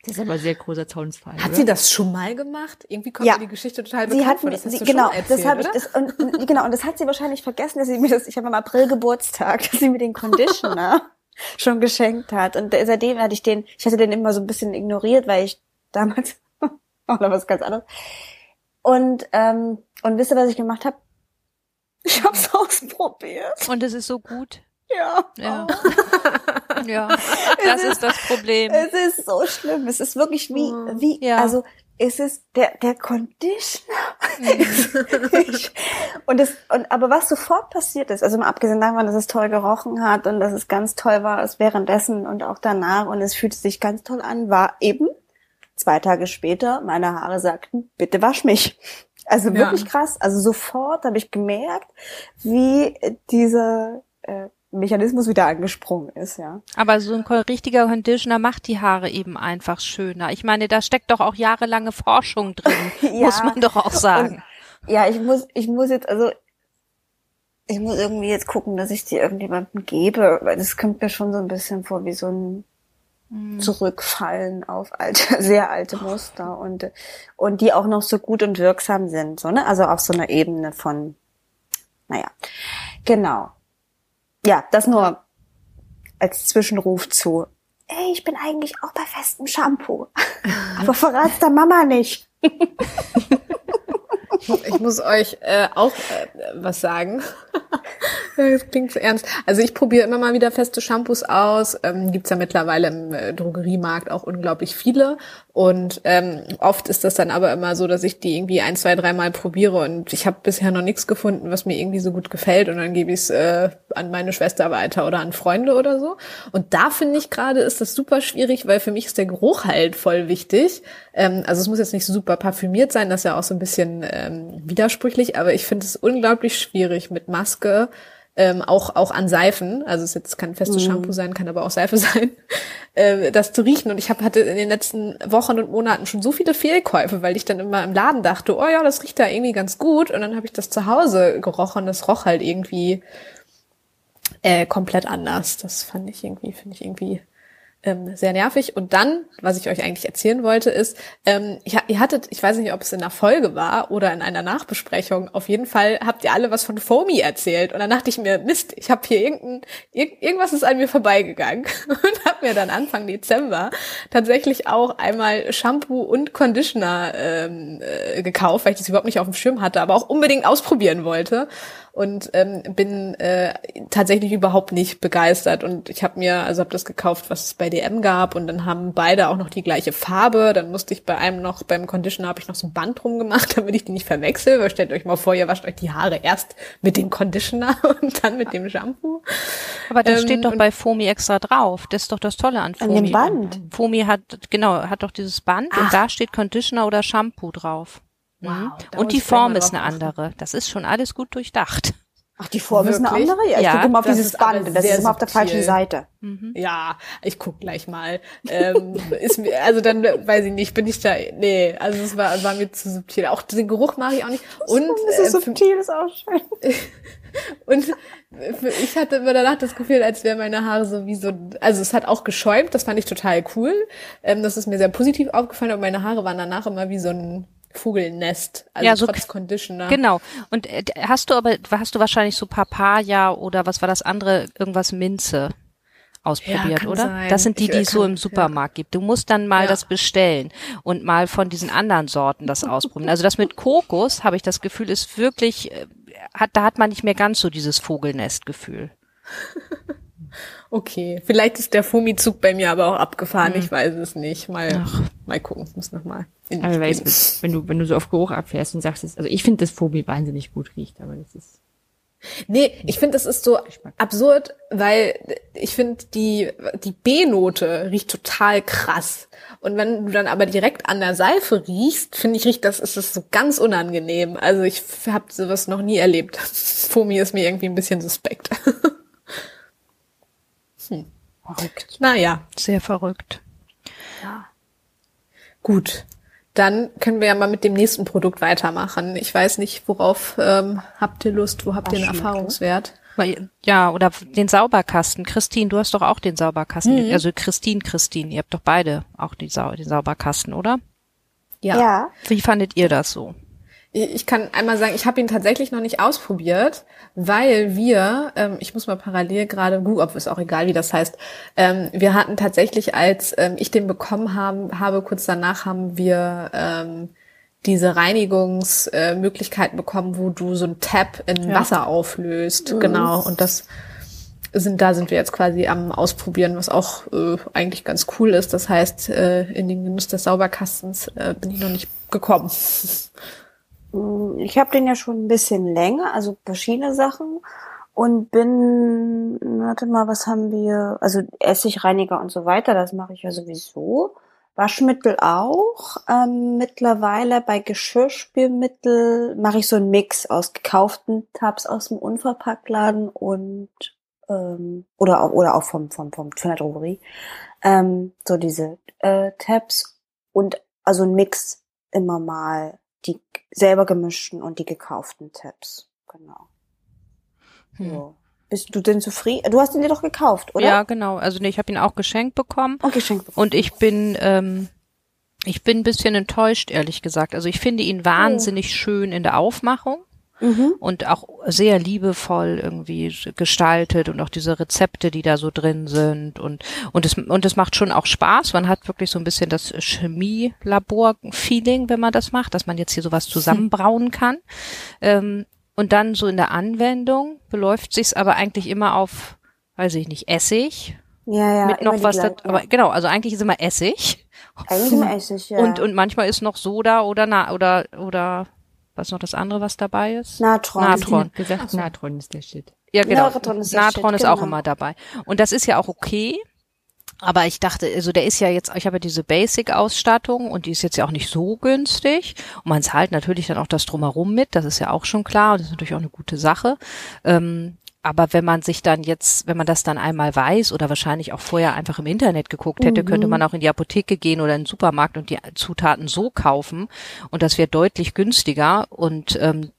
Das ist aber sehr großer Zaunsfall. Hat oder? sie das schon mal gemacht? Irgendwie kommt Ja. mir die Geschichte total Sie bekannt hat vor. mir, Das hast sie, du genau, erzählt, das habe ich, das, und, und, genau, und das hat sie wahrscheinlich vergessen, dass sie mir das, ich habe am April Geburtstag, dass sie mir den Conditioner schon geschenkt hat. Und seitdem hatte ich den, ich hatte den immer so ein bisschen ignoriert, weil ich damals, auch noch was ganz anderes. Und, ähm, und wisst ihr, was ich gemacht habe? Ich habe es ausprobiert. und es ist so gut. Ja. Ja. ja. Das ist das Problem. Es ist so schlimm. Es ist wirklich wie, wie, Ja. also es ist der, der Conditioner. ich, und es, und, aber was sofort passiert ist, also mal abgesehen davon, dass es toll gerochen hat und dass es ganz toll war, es währenddessen und auch danach und es fühlte sich ganz toll an, war eben zwei Tage später meine Haare sagten, bitte wasch mich. Also Ja. wirklich krass. Also sofort habe ich gemerkt, wie dieser äh, Mechanismus wieder angesprungen ist, ja. Aber so ein richtiger Conditioner macht die Haare eben einfach schöner. Ich meine, da steckt doch auch jahrelange Forschung drin, Ja. muss man doch auch sagen. Ja, ich muss, ich muss jetzt, also, ich muss irgendwie jetzt gucken, dass ich die irgendjemandem gebe, weil das kommt mir schon so ein bisschen vor wie so ein Zurückfallen auf alte, sehr alte Muster und, und die auch noch so gut und wirksam sind, so, ne? Also auf so einer Ebene von, naja, genau. Ja, das nur als Zwischenruf zu, ey, ich bin eigentlich auch bei festem Shampoo, aber verrat's der Mama nicht. Ich muss euch äh, auch äh, was sagen. das klingt so ernst. Also ich probiere immer mal wieder feste Shampoos aus. Ähm, gibt's ja mittlerweile im äh, Drogeriemarkt auch unglaublich viele. Und ähm, oft ist das dann aber immer so, dass ich die irgendwie ein, zwei, dreimal probiere und ich habe bisher noch nichts gefunden, was mir irgendwie so gut gefällt und dann gebe ich es äh, an meine Schwester weiter oder an Freunde oder so. Und da finde ich gerade ist das super schwierig, weil für mich ist der Geruch halt voll wichtig. Ähm, also es muss jetzt nicht super parfümiert sein, das ist ja auch so ein bisschen ähm, widersprüchlich, aber ich finde es unglaublich schwierig mit Maske ähm, auch auch an Seifen, also es jetzt kann festes Shampoo sein, kann aber auch Seife sein, äh, das zu riechen. Und ich hab, hatte in den letzten Wochen und Monaten schon so viele Fehlkäufe, weil ich dann immer im Laden dachte, oh ja, das riecht da irgendwie ganz gut. Und dann habe ich das zu Hause gerochen, das roch halt irgendwie äh, komplett anders. Das fand ich irgendwie, finde ich irgendwie ähm, sehr nervig. Und dann, was ich euch eigentlich erzählen wollte, ist, ähm, ihr hattet, ich weiß nicht, ob es in einer Folge war oder in einer Nachbesprechung, auf jeden Fall habt ihr alle was von Foamy erzählt. Und dann dachte ich mir, Mist, ich habe hier irgendein, irg irgendwas ist an mir vorbeigegangen und habe mir dann Anfang Dezember tatsächlich auch einmal Shampoo und Conditioner ähm, äh, gekauft, weil ich das überhaupt nicht auf dem Schirm hatte, aber auch unbedingt ausprobieren wollte und ähm, bin äh, tatsächlich überhaupt nicht begeistert. Und ich habe mir, also habe das gekauft, was es bei DM gab und dann haben beide auch noch die gleiche Farbe. Dann musste ich bei einem noch, beim Conditioner habe ich noch so ein Band drum gemacht, damit ich die nicht verwechsel. Weil stellt euch mal vor, ihr wascht euch die Haare erst mit dem Conditioner und dann mit dem Shampoo. Aber das Ähm, steht doch bei Fomi extra drauf. Das ist doch das Tolle an An Fomi. dem Band? Fomi hat, genau, hat doch dieses Band Ach. und da steht Conditioner oder Shampoo drauf. Mhm. Wow, da und die Form mal ist eine andere. Das ist schon alles gut durchdacht. Ach, die Form ist eine Wirklich? andere? Ja, ich Ja, gucke immer auf dieses Band. Das ist immer auf der falschen Seite. Ja, ich guck gleich mal. Ähm, ist mir, also dann weiß ich nicht, bin ich da. Nee, also es war, war mir zu subtil. Auch den Geruch mag ich auch nicht. Und, das ist äh, subtil, ist auch schön. und ich hatte immer danach das Gefühl, als wären meine Haare so wie so. Also es hat auch geschäumt, das fand ich total cool. Ähm, das ist mir sehr positiv aufgefallen, aber meine Haare waren danach immer wie so ein Vogelnest. Also Ja, so trotz Conditioner. Genau. Und äh, hast du aber, hast du wahrscheinlich so Papaya oder was war das andere, irgendwas Minze ausprobiert, kann oder? sein. Das sind die, Ich, die äh, es so im Supermarkt gibt. Du musst dann mal Ja. das bestellen und mal von diesen anderen Sorten das ausprobieren. Also das mit Kokos, habe ich das Gefühl, ist wirklich, äh, hat, da hat man nicht mehr ganz so dieses Vogelnestgefühl. Okay, vielleicht ist der Fumizug bei mir aber auch abgefahren. Hm. Ich weiß es nicht. Mal, mal gucken. Muss noch mal. in Aber weißt, wenn du, wenn du so auf Geruch abfährst und sagst, es- also ich finde, dass Fobi wahnsinnig gut riecht, aber das ist, Nee, ich finde, das ist so absurd, weil ich finde, die, die B-Note riecht total krass. Und wenn du dann aber direkt an der Seife riechst, finde ich, riecht das, ist das so ganz unangenehm. Also ich habe sowas noch nie erlebt. Fomi ist mir irgendwie ein bisschen suspekt. verrückt. Naja, Sehr verrückt. gut. Dann können wir ja mal mit dem nächsten Produkt weitermachen. Ich weiß nicht, worauf ähm, habt ihr Lust, wo habt ihr einen Waschmittel. Erfahrungswert? Weil- Ja, oder den Sauberkasten. Christine, du hast doch auch den Sauberkasten. Also Christine, Christine, ihr habt doch beide auch die Sau den Sauberkasten, oder? Ja. Wie fandet ihr das so? Ich kann einmal sagen, ich habe ihn tatsächlich noch nicht ausprobiert, weil wir, ähm, ich muss mal parallel gerade, gut, ob ist auch egal, wie das heißt, ähm, wir hatten tatsächlich, als ähm, ich den bekommen haben, habe, kurz danach haben wir ähm, diese Reinigungsmöglichkeiten äh, bekommen, wo du so ein Tab in Wasser auflöst. Genau. Und das sind, da sind wir jetzt quasi am Ausprobieren, was auch äh, eigentlich ganz cool ist. Das heißt, äh, in den Genuss des Sauberkastens äh, bin ich noch nicht gekommen. Ich habe den ja schon ein bisschen länger, also verschiedene Sachen. Und bin, warte mal, was haben wir? Also Essigreiniger und so weiter, das mache ich ja sowieso. Waschmittel auch. Ähm, mittlerweile bei Geschirrspülmittel mache ich so einen Mix aus gekauften Tabs aus dem Unverpacktladen und ähm, oder auch oder auch vom vom vom von der Drogerie. Ähm, so diese äh, Tabs und also ein Mix immer mal die selber gemischten und die gekauften Tabs. Genau. Hm. So. Bist du denn zufrieden? Du hast ihn dir doch gekauft, oder? Ja, genau. Also nee, ich habe ihn auch geschenkt bekommen. Und geschenkt bekommen. Und ich bin, ähm, ich bin ein bisschen enttäuscht, ehrlich gesagt. Also ich finde ihn wahnsinnig schön in der Aufmachung Mhm. und auch sehr liebevoll irgendwie gestaltet und auch diese Rezepte, die da so drin sind und und es und es macht schon auch Spaß. Man hat wirklich so ein bisschen das Chemielabor-Feeling, wenn man das macht, dass man jetzt hier sowas zusammenbrauen kann. Ähm, und dann so in der Anwendung beläuft sich's aber eigentlich immer auf, weiß ich nicht, Essig Ja, ja. mit noch was da, gleichen, aber ja. genau, also eigentlich ist immer Essig Eigentlich immer Essig, ja. und und manchmal ist noch Soda oder na oder oder was noch das andere, was dabei ist? Natron. Natron. Gesagt, Natron ist der Shit. Ja, genau. Natron ist Natron Shit, ist auch genau. immer dabei. Und das ist ja auch okay. Aber ich dachte, also der ist ja jetzt, ich habe ja diese Basic-Ausstattung und die ist jetzt ja auch nicht so günstig. Und man zahlt natürlich dann auch das drumherum mit, das ist ja auch schon klar und das ist natürlich auch eine gute Sache. Ähm, aber wenn man sich dann jetzt, wenn man das dann einmal weiß oder wahrscheinlich auch vorher einfach im Internet geguckt hätte, könnte man auch in die Apotheke gehen oder in den Supermarkt und die Zutaten so kaufen und das wäre deutlich günstiger. Und ähm,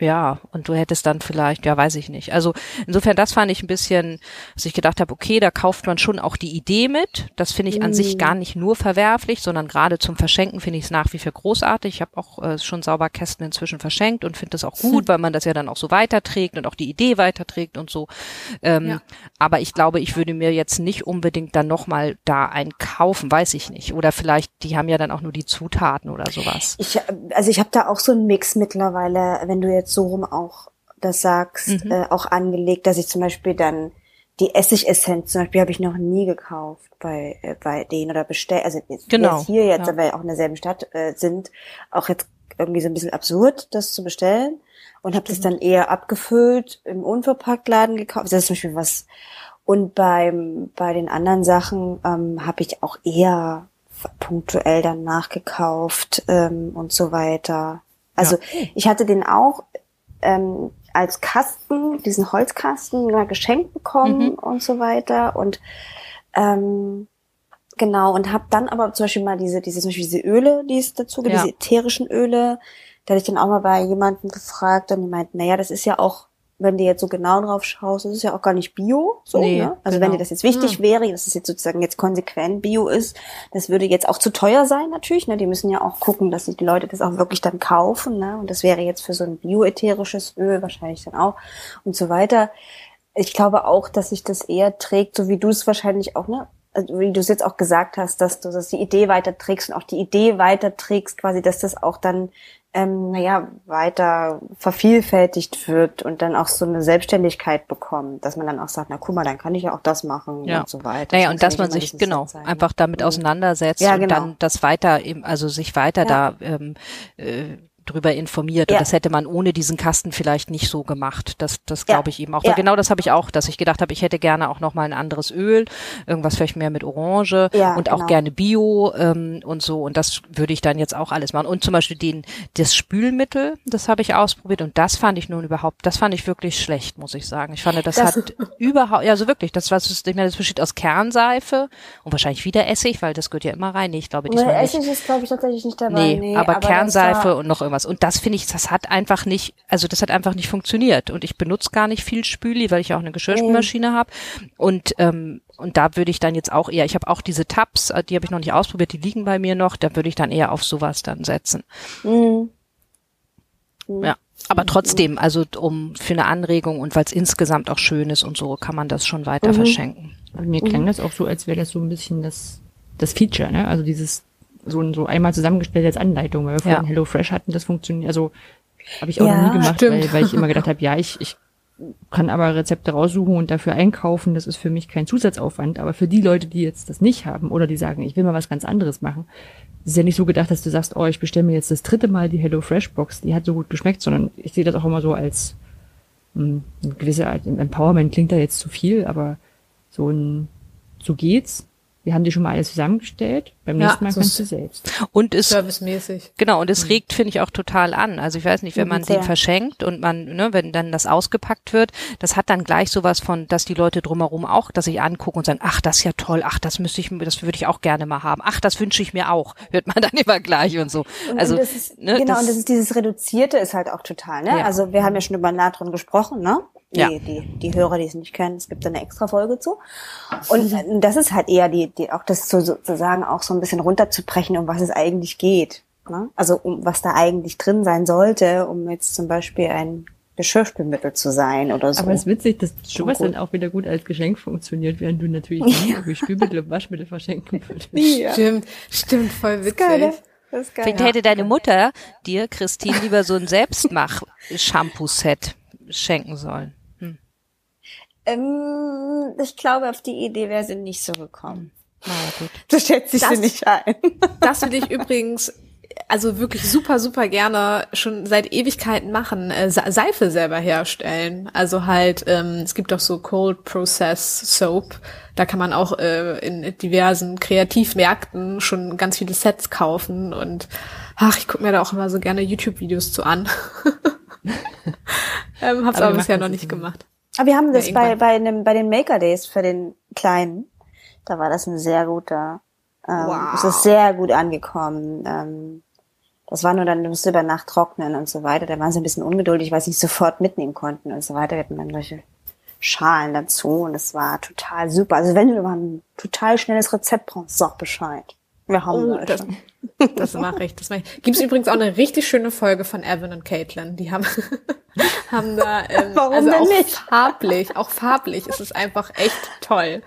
ja, und du hättest dann vielleicht, ja, weiß ich nicht. Also insofern, das fand ich ein bisschen, dass ich gedacht habe, okay, da kauft man schon auch die Idee mit. Das finde ich an sich Mhm. gar nicht nur verwerflich, sondern gerade zum Verschenken finde ich es nach wie vor großartig. Ich habe auch äh, schon sauber Kästen inzwischen verschenkt und finde das auch gut, weil man das ja dann auch so weiterträgt und auch die Idee weiterträgt und so. Ähm, Ja. Aber ich glaube, ich würde mir jetzt nicht unbedingt dann nochmal da einen kaufen, weiß ich nicht. Oder vielleicht, die haben ja dann auch nur die Zutaten oder sowas. Ich, also ich habe da auch so einen Mix mittlerweile, wenn du jetzt so rum auch das sagst, Mhm. äh, auch angelegt, dass ich zum Beispiel dann die Essigessenz zum Beispiel habe ich noch nie gekauft bei äh, bei denen oder bestellt. Also jetzt, Genau, jetzt hier jetzt, ja. weil wir auch in derselben Stadt äh, sind, auch jetzt irgendwie so ein bisschen absurd, das zu bestellen und habe das dann eher abgefüllt im Unverpacktladen gekauft. Das ist zum Beispiel was. Und beim bei den anderen Sachen ähm, habe ich auch eher punktuell dann nachgekauft ähm, und so weiter. Also ich hatte den auch ähm, als Kasten, diesen Holzkasten mal geschenkt bekommen und so weiter. Und ähm, genau und habe dann aber zum Beispiel mal diese diese zum Beispiel diese Öle, die es dazu gibt, Ja. diese ätherischen Öle, da hatte ich dann auch mal bei jemandem gefragt und die meinten, naja, das ist ja auch wenn du jetzt so genau drauf schaust, das ist ja auch gar nicht Bio, so, Nee, ne? Also genau. wenn dir das jetzt wichtig wäre, dass es jetzt sozusagen jetzt konsequent Bio ist, das würde jetzt auch zu teuer sein natürlich, ne? Die müssen ja auch gucken, dass sich die Leute das auch wirklich dann kaufen, ne? Und das wäre jetzt für so ein bioätherisches Öl wahrscheinlich dann auch und so weiter. Ich glaube auch, dass sich das eher trägt, so wie du es wahrscheinlich auch, ne? Also wie du es jetzt auch gesagt hast, dass du das die Idee weiterträgst und auch die Idee weiterträgst, quasi, dass das auch dann ähm, naja, weiter vervielfältigt wird und dann auch so eine Selbstständigkeit bekommt, dass man dann auch sagt, na guck mal, dann kann ich ja auch das machen Ja. und so weiter. Naja, Das und dass man sich, genau, sein, einfach damit Mhm. auseinandersetzt Ja, und genau. dann das weiter, eben, also sich weiter Ja. da ähm, äh, drüber informiert. Ja. Und das hätte man ohne diesen Kasten vielleicht nicht so gemacht. Das, das glaube ich eben auch. Ja. Genau das habe ich auch, dass ich gedacht habe, ich hätte gerne auch noch mal ein anderes Öl, irgendwas vielleicht mehr mit Orange Ja, und auch genau. gerne Bio ähm, und so. Und das würde ich dann jetzt auch alles machen. Und zum Beispiel den, das Spülmittel, das habe ich ausprobiert und das fand ich nun überhaupt, das fand ich wirklich schlecht, muss ich sagen. Ich fand, das, Das- hat überhaupt, ja, so wirklich, das was, ich meine, das besteht aus Kernseife und wahrscheinlich wieder Essig, weil das gehört ja immer rein. Nee, ich glaube Nee, diesmal nicht. Essig ist, glaube ich, tatsächlich nicht dabei. Nee, aber, das Kernseife und noch irgendwas. Und das finde ich, das hat einfach nicht, also das hat einfach nicht funktioniert. Und ich benutze gar nicht viel Spüli, weil ich auch eine Geschirrspülmaschine habe. Und ähm, und da würde ich dann jetzt auch eher, ich habe auch diese Tabs, äh, die habe ich noch nicht ausprobiert, die liegen bei mir noch, da würde ich dann eher auf sowas dann setzen. Mhm. Ja. Aber trotzdem, also um für eine Anregung und weil es insgesamt auch schön ist und so, kann man das schon weiter verschenken. Also mir klang das auch so, als wäre das so ein bisschen das, das Feature, ne? Also dieses so, ein- so einmal zusammengestellt als Anleitung, weil wir vorhin Ja. Hello Fresh hatten, das funktioniert, also habe ich auch Ja, noch nie gemacht, weil, weil ich immer gedacht habe, ja, ich, ich kann aber Rezepte raussuchen und dafür einkaufen, das ist für mich kein Zusatzaufwand, aber für die Leute, die jetzt das nicht haben oder die sagen, ich will mal was ganz anderes machen, ist ja nicht so gedacht, dass du sagst, oh, ich bestelle mir jetzt das dritte Mal die Hello Fresh Box, die hat so gut geschmeckt, sondern ich sehe das auch immer so als mh, eine gewisse Art Empowerment klingt da jetzt zu viel, aber so ein so geht's. Wir haben die schon mal alles zusammengestellt. Beim Ja, nächsten Mal so kannst du ist- selbst. Und es Servicemäßig. Genau, und es regt, finde ich, auch total an. Also ich weiß nicht, wenn man Sehr. den verschenkt und man, ne, wenn dann das ausgepackt wird, das hat dann gleich sowas von, dass die Leute drumherum auch, dass sich angucken und sagen, ach, das ist ja toll, ach, das müsste ich, das würde ich auch gerne mal haben, ach, das wünsche ich mir auch, hört man dann immer gleich und so. Und, also, und das ist, ne, genau, das, und das ist dieses Reduzierte ist halt auch total, ne? Ja. Also wir haben ja schon über Natron gesprochen, ne? Die, Ja. die, die Hörer, die es nicht kennen, es gibt da eine extra Folge zu. Und das ist halt eher die, die, auch das so, sozusagen auch so ein bisschen runterzubrechen, um was es eigentlich geht. Ne? Also um was da eigentlich drin sein sollte, um jetzt zum Beispiel ein Geschirrspülmittel zu sein oder so. Aber es ist witzig, dass sowas dann auch wieder gut als Geschenk funktioniert, während du natürlich nie irgendwie Spülmittel und Waschmittel verschenken würdest. ja. Stimmt, stimmt, voll witzig. Geil? Das ist geil. vielleicht hätte deine Mutter dir, Christine, lieber so ein Selbstmach-Shampoo-Set schenken sollen. Ähm, ich glaube, auf die Idee wäre sie nicht so gekommen. Na ja, gut. Das schätzt sich Das- sie nicht ein. Das will ich übrigens also wirklich super, super gerne schon seit Ewigkeiten machen, äh, Se- Seife selber herstellen. Also halt, ähm, es gibt auch so Cold Process Soap. Da kann man auch äh, in diversen Kreativmärkten schon ganz viele Sets kaufen und ach, ich gucke mir da auch immer so gerne YouTube-Videos zu an. ähm, hab's Aber aber, bisher noch nicht. gemacht. Aber wir haben das Ja, bei, bei, einem, bei den Maker Days für den Kleinen. Da war das ein sehr guter, ähm, Wow. es ist sehr gut angekommen. Ähm, Das war nur dann, du musst über Nacht trocknen und so weiter. Da waren sie ein bisschen ungeduldig, weil sie nicht sofort mitnehmen konnten und so weiter. Wir hatten dann solche Schalen dazu und es war total super. Also wenn du mal ein total schnelles Rezept brauchst, sag Bescheid. Wir haben Oh, das, das mache ich. Das mach ich. Gibt's übrigens auch eine richtig schöne Folge von Evan und Caitlin. Die haben, haben da, ähm, Warum also auch nicht? farblich, auch farblich ist es einfach echt toll.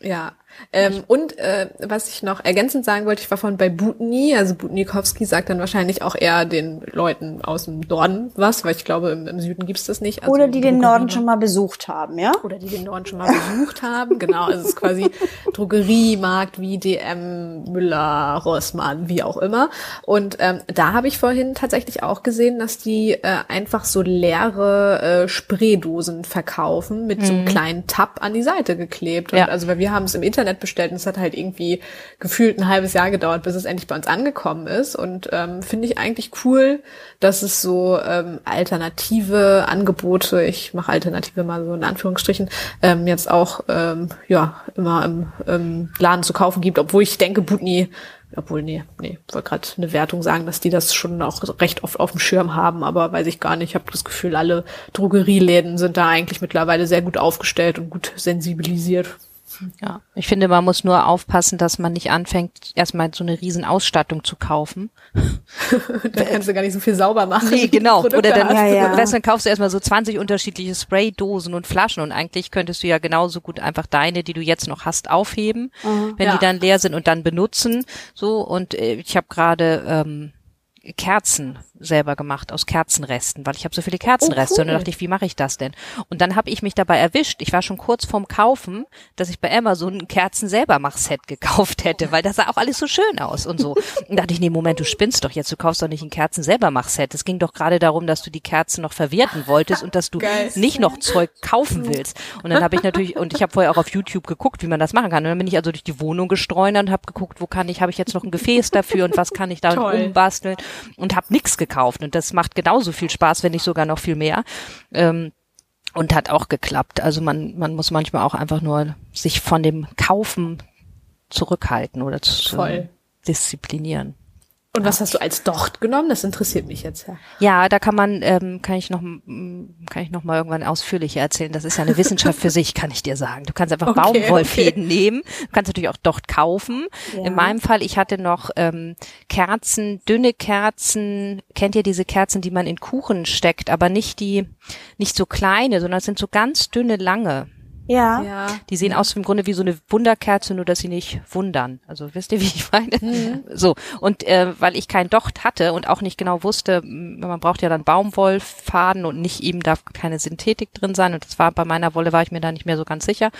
Ja. Ähm, und äh, was ich noch ergänzend sagen wollte, ich war von bei Butni, also Butnikowski sagt dann wahrscheinlich auch eher den Leuten aus dem Norden was, weil ich glaube, im, im Süden gibt's das nicht. Also Oder die den Norden schon mal besucht haben, ja? oder die den Norden schon mal besucht haben. Genau, also es ist quasi Drogeriemarkt wie DM, Müller, Rossmann, wie auch immer. Und ähm, da habe ich vorhin tatsächlich auch gesehen, dass die äh, einfach so leere äh, Spraydosen verkaufen mit so einem kleinen Tab an die Seite geklebt. Und Ja. also weil wir haben es im Internet bestellt und es hat halt irgendwie gefühlt ein halbes Jahr gedauert, bis es endlich bei uns angekommen ist. Und ähm, finde ich eigentlich cool, dass es so ähm, alternative Angebote, ich mache alternative mal so in Anführungsstrichen, ähm, jetzt auch ähm, ja immer im, im Laden zu kaufen gibt, obwohl ich denke, Butni, obwohl, nee, nee, wollte gerade eine Wertung sagen, dass die das schon auch recht oft auf dem Schirm haben, aber weiß ich gar nicht. Ich habe das Gefühl, alle Drogerieläden sind da eigentlich mittlerweile sehr gut aufgestellt und gut sensibilisiert. Ja, ich finde, man muss nur aufpassen, dass man nicht anfängt, erstmal so eine riesen Ausstattung zu kaufen. da kannst du gar nicht so viel sauber machen. Nee, genau. Oder dann. Ja, ja. weißt, du, dann kaufst du erstmal so 20 unterschiedliche Spraydosen und Flaschen und eigentlich könntest du ja genauso gut einfach deine, die du jetzt noch hast, aufheben, wenn Ja. die dann leer sind und dann benutzen. So und äh, ich habe gerade ähm, Kerzen selber gemacht aus Kerzenresten, weil ich habe so viele Kerzenreste Oh, und dann cool. dachte ich, wie mache ich das denn? Und dann habe ich mich dabei erwischt. Ich war schon kurz vorm Kaufen, dass ich bei Amazon ein Kerzen selber mach Set gekauft hätte, weil das sah auch alles so schön aus und so. Und dachte ich, nee, Moment, du spinnst doch jetzt, du kaufst doch nicht ein Kerzen selber mach Set. Es ging doch gerade darum, dass du die Kerzen noch verwerten wolltest und dass du Geil. nicht noch Zeug kaufen willst. Und dann habe ich natürlich und ich habe vorher auch auf YouTube geguckt, wie man das machen kann. Und dann bin ich also durch die Wohnung gestreunert und habe geguckt, wo kann ich, habe ich jetzt noch ein Gefäß dafür und was kann ich da umbasteln und habe nichts gekauft. Und das macht genauso viel Spaß, wenn nicht sogar noch viel mehr. Ähm, und hat auch geklappt. Also man, man muss manchmal auch einfach nur sich von dem Kaufen zurückhalten oder zu Voll. disziplinieren. Und was hast du als Docht genommen? Das interessiert mich jetzt ja. Ja, da kann man, ähm, kann ich noch, m, kann ich noch mal irgendwann ausführlicher erzählen. Das ist ja eine Wissenschaft für sich, kann ich dir sagen. Du kannst einfach Okay, Baumwollfäden nehmen. Du kannst natürlich auch dort kaufen. Ja. In meinem Fall, ich hatte noch ähm, Kerzen, dünne Kerzen. Kennt ihr diese Kerzen, die man in Kuchen steckt, aber nicht die, nicht so kleine, sondern es sind so ganz dünne, lange. Ja. Ja. Die sehen aus im Grunde wie so eine Wunderkerze, nur dass sie nicht wundern. Also wisst ihr, wie ich meine? Mhm. So und äh, weil ich kein Docht hatte und auch nicht genau wusste, man braucht ja dann Baumwollfaden und nicht eben darf keine Synthetik drin sein. Und das war bei meiner Wolle war ich mir da nicht mehr so ganz sicher.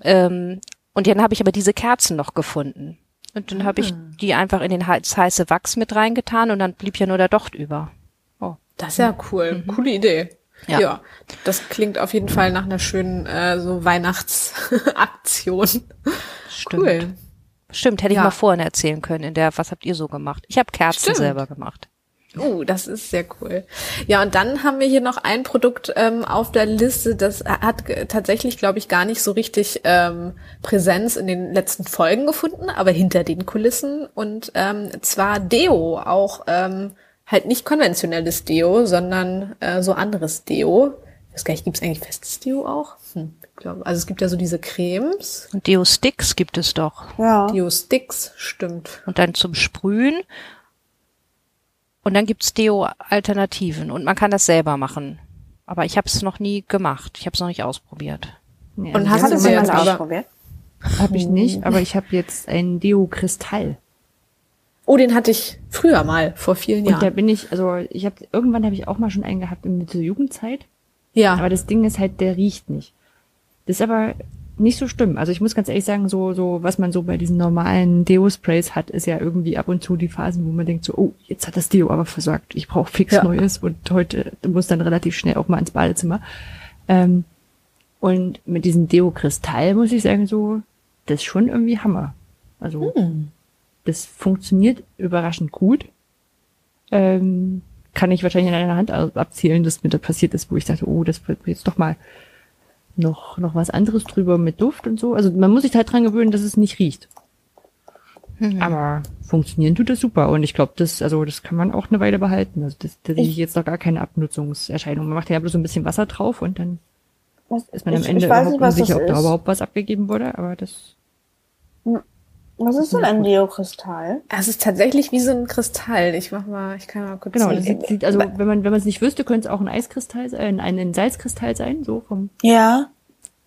Ähm, und dann habe ich aber diese Kerzen noch gefunden. Und dann habe ich die einfach in den hei- das heiße Wachs mit reingetan und dann blieb ja nur der Docht über. Oh. Das ist ja cool. Coole Idee. Ja. Ja. das klingt auf jeden Fall nach einer schönen äh, so Weihnachtsaktion. Stimmt. Cool. Stimmt, hätte ich Ja. mal vorhin erzählen können, in der, was habt ihr so gemacht? Ich habe Kerzen Stimmt. selber gemacht. Oh, das ist sehr cool. Ja, und dann haben wir hier noch ein Produkt ähm, auf der Liste, das hat tatsächlich, glaube ich, gar nicht so richtig ähm, Präsenz in den letzten Folgen gefunden, aber hinter den Kulissen. Und ähm, zwar Deo, auch ähm, halt nicht konventionelles Deo, sondern äh, so anderes Deo. Ich weiß gar nicht, gibt es eigentlich festes Deo auch? Hm, ich glaube, also es gibt ja so diese Cremes, Und Deo-Sticks gibt es doch. Ja. Deo-Sticks, stimmt. Und dann zum Sprühen. Und dann gibt's Deo-Alternativen. Und man kann das selber machen. Aber ich habe es noch nie gemacht. Ich habe es noch nicht ausprobiert. Nee, Und hast das du jetzt mal ausprobiert? habe ich nicht, aber ich habe jetzt ein Deo-Kristall. Oh, den hatte ich früher mal, vor vielen Und da Jahren. bin ich, also ich habe irgendwann habe ich auch mal schon einen gehabt in der Jugendzeit. Ja. Aber das Ding ist halt, der riecht nicht. Das ist aber nicht so schlimm. Also ich muss ganz ehrlich sagen, so, so, was man so bei diesen normalen Deo-Sprays hat, ist ja irgendwie ab und zu die Phasen, wo man denkt so, oh, jetzt hat das Deo aber versagt. Ich brauche fix Ja. Neues und heute muss dann relativ schnell auch mal ins Badezimmer. Ähm, und mit diesem Deo-Kristall muss ich sagen, so, das ist schon irgendwie Hammer. Also, das funktioniert überraschend gut. Ähm, kann ich wahrscheinlich in einer Hand ab- abzählen, dass mir das passiert ist, wo ich dachte, oh, das wird jetzt doch mal noch, noch was anderes drüber mit Duft und so. Also man muss sich halt dran gewöhnen, dass es nicht riecht. Aber funktionieren tut das super. Und ich glaube, das, also das kann man auch eine Weile behalten. Also das, da sehe ich jetzt noch gar keine Abnutzungserscheinung. Man macht ja bloß so ein bisschen Wasser drauf und dann Was- ist man am ich- Ende ich weiß überhaupt nicht, was unsicher, ob da überhaupt was abgegeben wurde. Aber das Was ist denn ein Deokristall? Es ist tatsächlich wie so ein Kristall. Ich mach mal, ich kann mal kurz. Genau, das sehen. sieht, sieht also wenn man wenn man es nicht wüsste, könnte es auch ein Eiskristall sein, ein, ein Salzkristall sein, so vom Ja.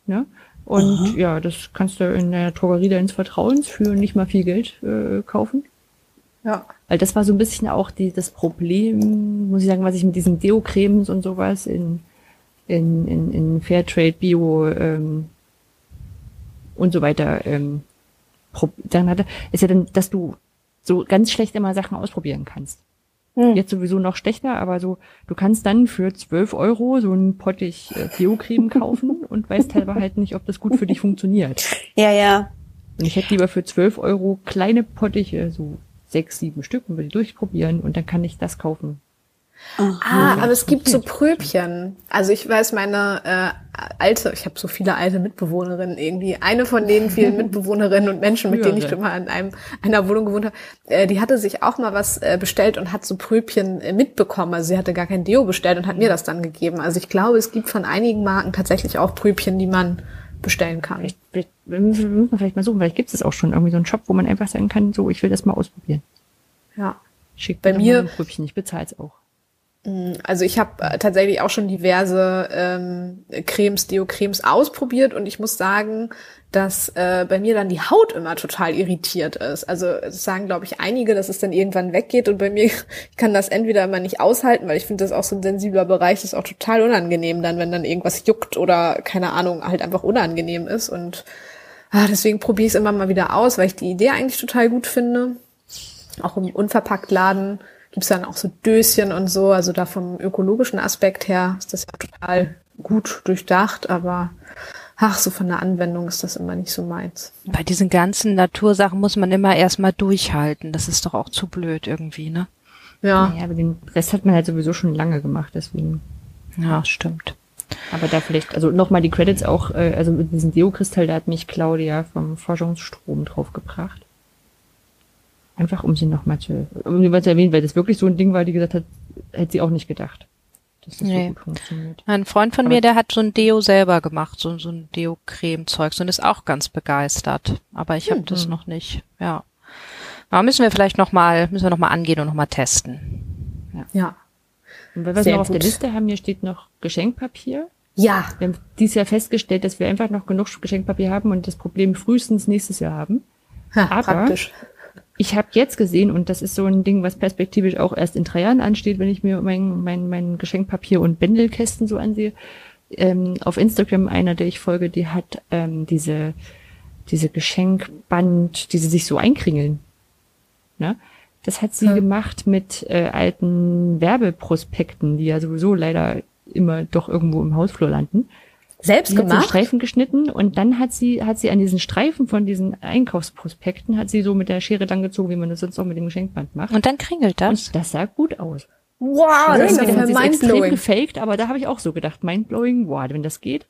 ne? Und ja, das kannst du in der Drogerie deines Vertrauens für nicht mal viel Geld äh, kaufen. ja. Weil das war so ein bisschen auch die, das Problem, muss ich sagen, was ich mit diesen Deo-Cremes und sowas in, in, in, in Fairtrade, Bio ähm, und so weiter ähm, dann hatte, ist ja dann, dass du so ganz schlecht immer Sachen ausprobieren kannst. Hm. Jetzt sowieso noch schlechter, aber so, du kannst dann für 12 Euro so ein Pottich äh, Deo-Creme kaufen und weißt halber halt nicht, ob das gut für dich funktioniert. Ja, ja. Und ich hätte lieber für 12 Euro kleine Pottiche, so sechs, sieben Stück und will die durchprobieren und dann kann ich das kaufen. Ah, aber es gibt so Pröbchen. Also ich weiß, meine äh, alte, ich habe so viele alte Mitbewohnerinnen irgendwie. Eine von den vielen Mitbewohnerinnen und Menschen, mit denen ich schon mal in einem einer Wohnung gewohnt habe, äh, die hatte sich auch mal was äh, bestellt und hat so Pröbchen äh, mitbekommen. Also sie hatte gar kein Deo bestellt und hat mir das dann gegeben. Also ich glaube, es gibt von einigen Marken tatsächlich auch Pröbchen, die man bestellen kann. Vielleicht, vielleicht wir müssen wir vielleicht mal suchen, vielleicht gibt es auch schon irgendwie so einen Shop, wo man einfach sagen kann, so, ich will das mal ausprobieren. Ja. Schickt Bei mir ein Pröbchen, ich bezahle es auch. Also ich habe äh, tatsächlich auch schon diverse ähm, Cremes, Deo-Cremes ausprobiert und ich muss sagen, dass äh, bei mir dann die Haut immer total irritiert ist. Also es sagen, glaube ich, einige, dass es dann irgendwann weggeht und bei mir, ich kann das entweder immer nicht aushalten, weil ich finde, das auch so ein sensibler Bereich ist auch total unangenehm dann, wenn dann irgendwas juckt oder keine Ahnung, halt einfach unangenehm ist. Und ah, deswegen probiere ich es immer mal wieder aus, weil ich die Idee eigentlich total gut finde. Auch im Unverpacktladen gibt's dann auch so Döschen und so. Also da vom ökologischen Aspekt her ist das ja total gut durchdacht, aber ach, so von der Anwendung ist das immer nicht so meins. Bei diesen ganzen Natursachen muss man immer erstmal durchhalten. Das ist doch auch zu blöd irgendwie, ne? Ja, Ja, aber den Rest hat man halt sowieso schon lange gemacht, deswegen. Ja, stimmt. Aber da vielleicht, also nochmal die Credits auch, äh, also mit diesem Deo-Kristall, da hat mich Claudia vom Forschungsstrom draufgebracht. Einfach um sie nochmal zu, um sie mal zu erwähnen, weil das wirklich so ein Ding war, die gesagt hat, hätte sie auch nicht gedacht, dass das Nee. so gut funktioniert. Ein Freund von Aber- mir, der hat so ein Deo selber gemacht, so, so ein Deo-Creme-Zeugs und ist auch ganz begeistert. Aber ich habe das noch nicht, ja. Aber müssen wir vielleicht noch mal, müssen wir noch mal angehen und noch mal testen. ja. Und weil wir es noch auf der. Liste haben, hier steht noch Geschenkpapier. Ja, Wir haben dieses Jahr festgestellt, dass wir einfach noch genug Geschenkpapier haben und das Problem frühestens nächstes Jahr haben. ha, Aber- praktisch. Ich habe jetzt gesehen, und das ist so ein Ding, was perspektivisch auch erst in drei Jahren ansteht, wenn ich mir mein, mein, mein Geschenkpapier und Bändelkästen so ansehe. Ähm, auf Instagram einer, der ich folge, die hat ähm, diese, diese Geschenkband, die sie sich so einkringeln. Ne? Das hat sie Hm. gemacht mit äh, alten Werbeprospekten, die ja sowieso leider immer doch irgendwo im Hausflur landen. Selbst Sie hat so gemacht? Streifen geschnitten und dann hat sie, hat sie an diesen Streifen von diesen Einkaufsprospekten, hat sie so mit der Schere lang gezogen, wie man das sonst auch mit dem Geschenkband macht. Und dann kringelt das. Und das sah gut aus. Wow, das ist ja mindblowing. gefaked, aber da habe ich auch so gedacht, mindblowing, wow, wenn das geht.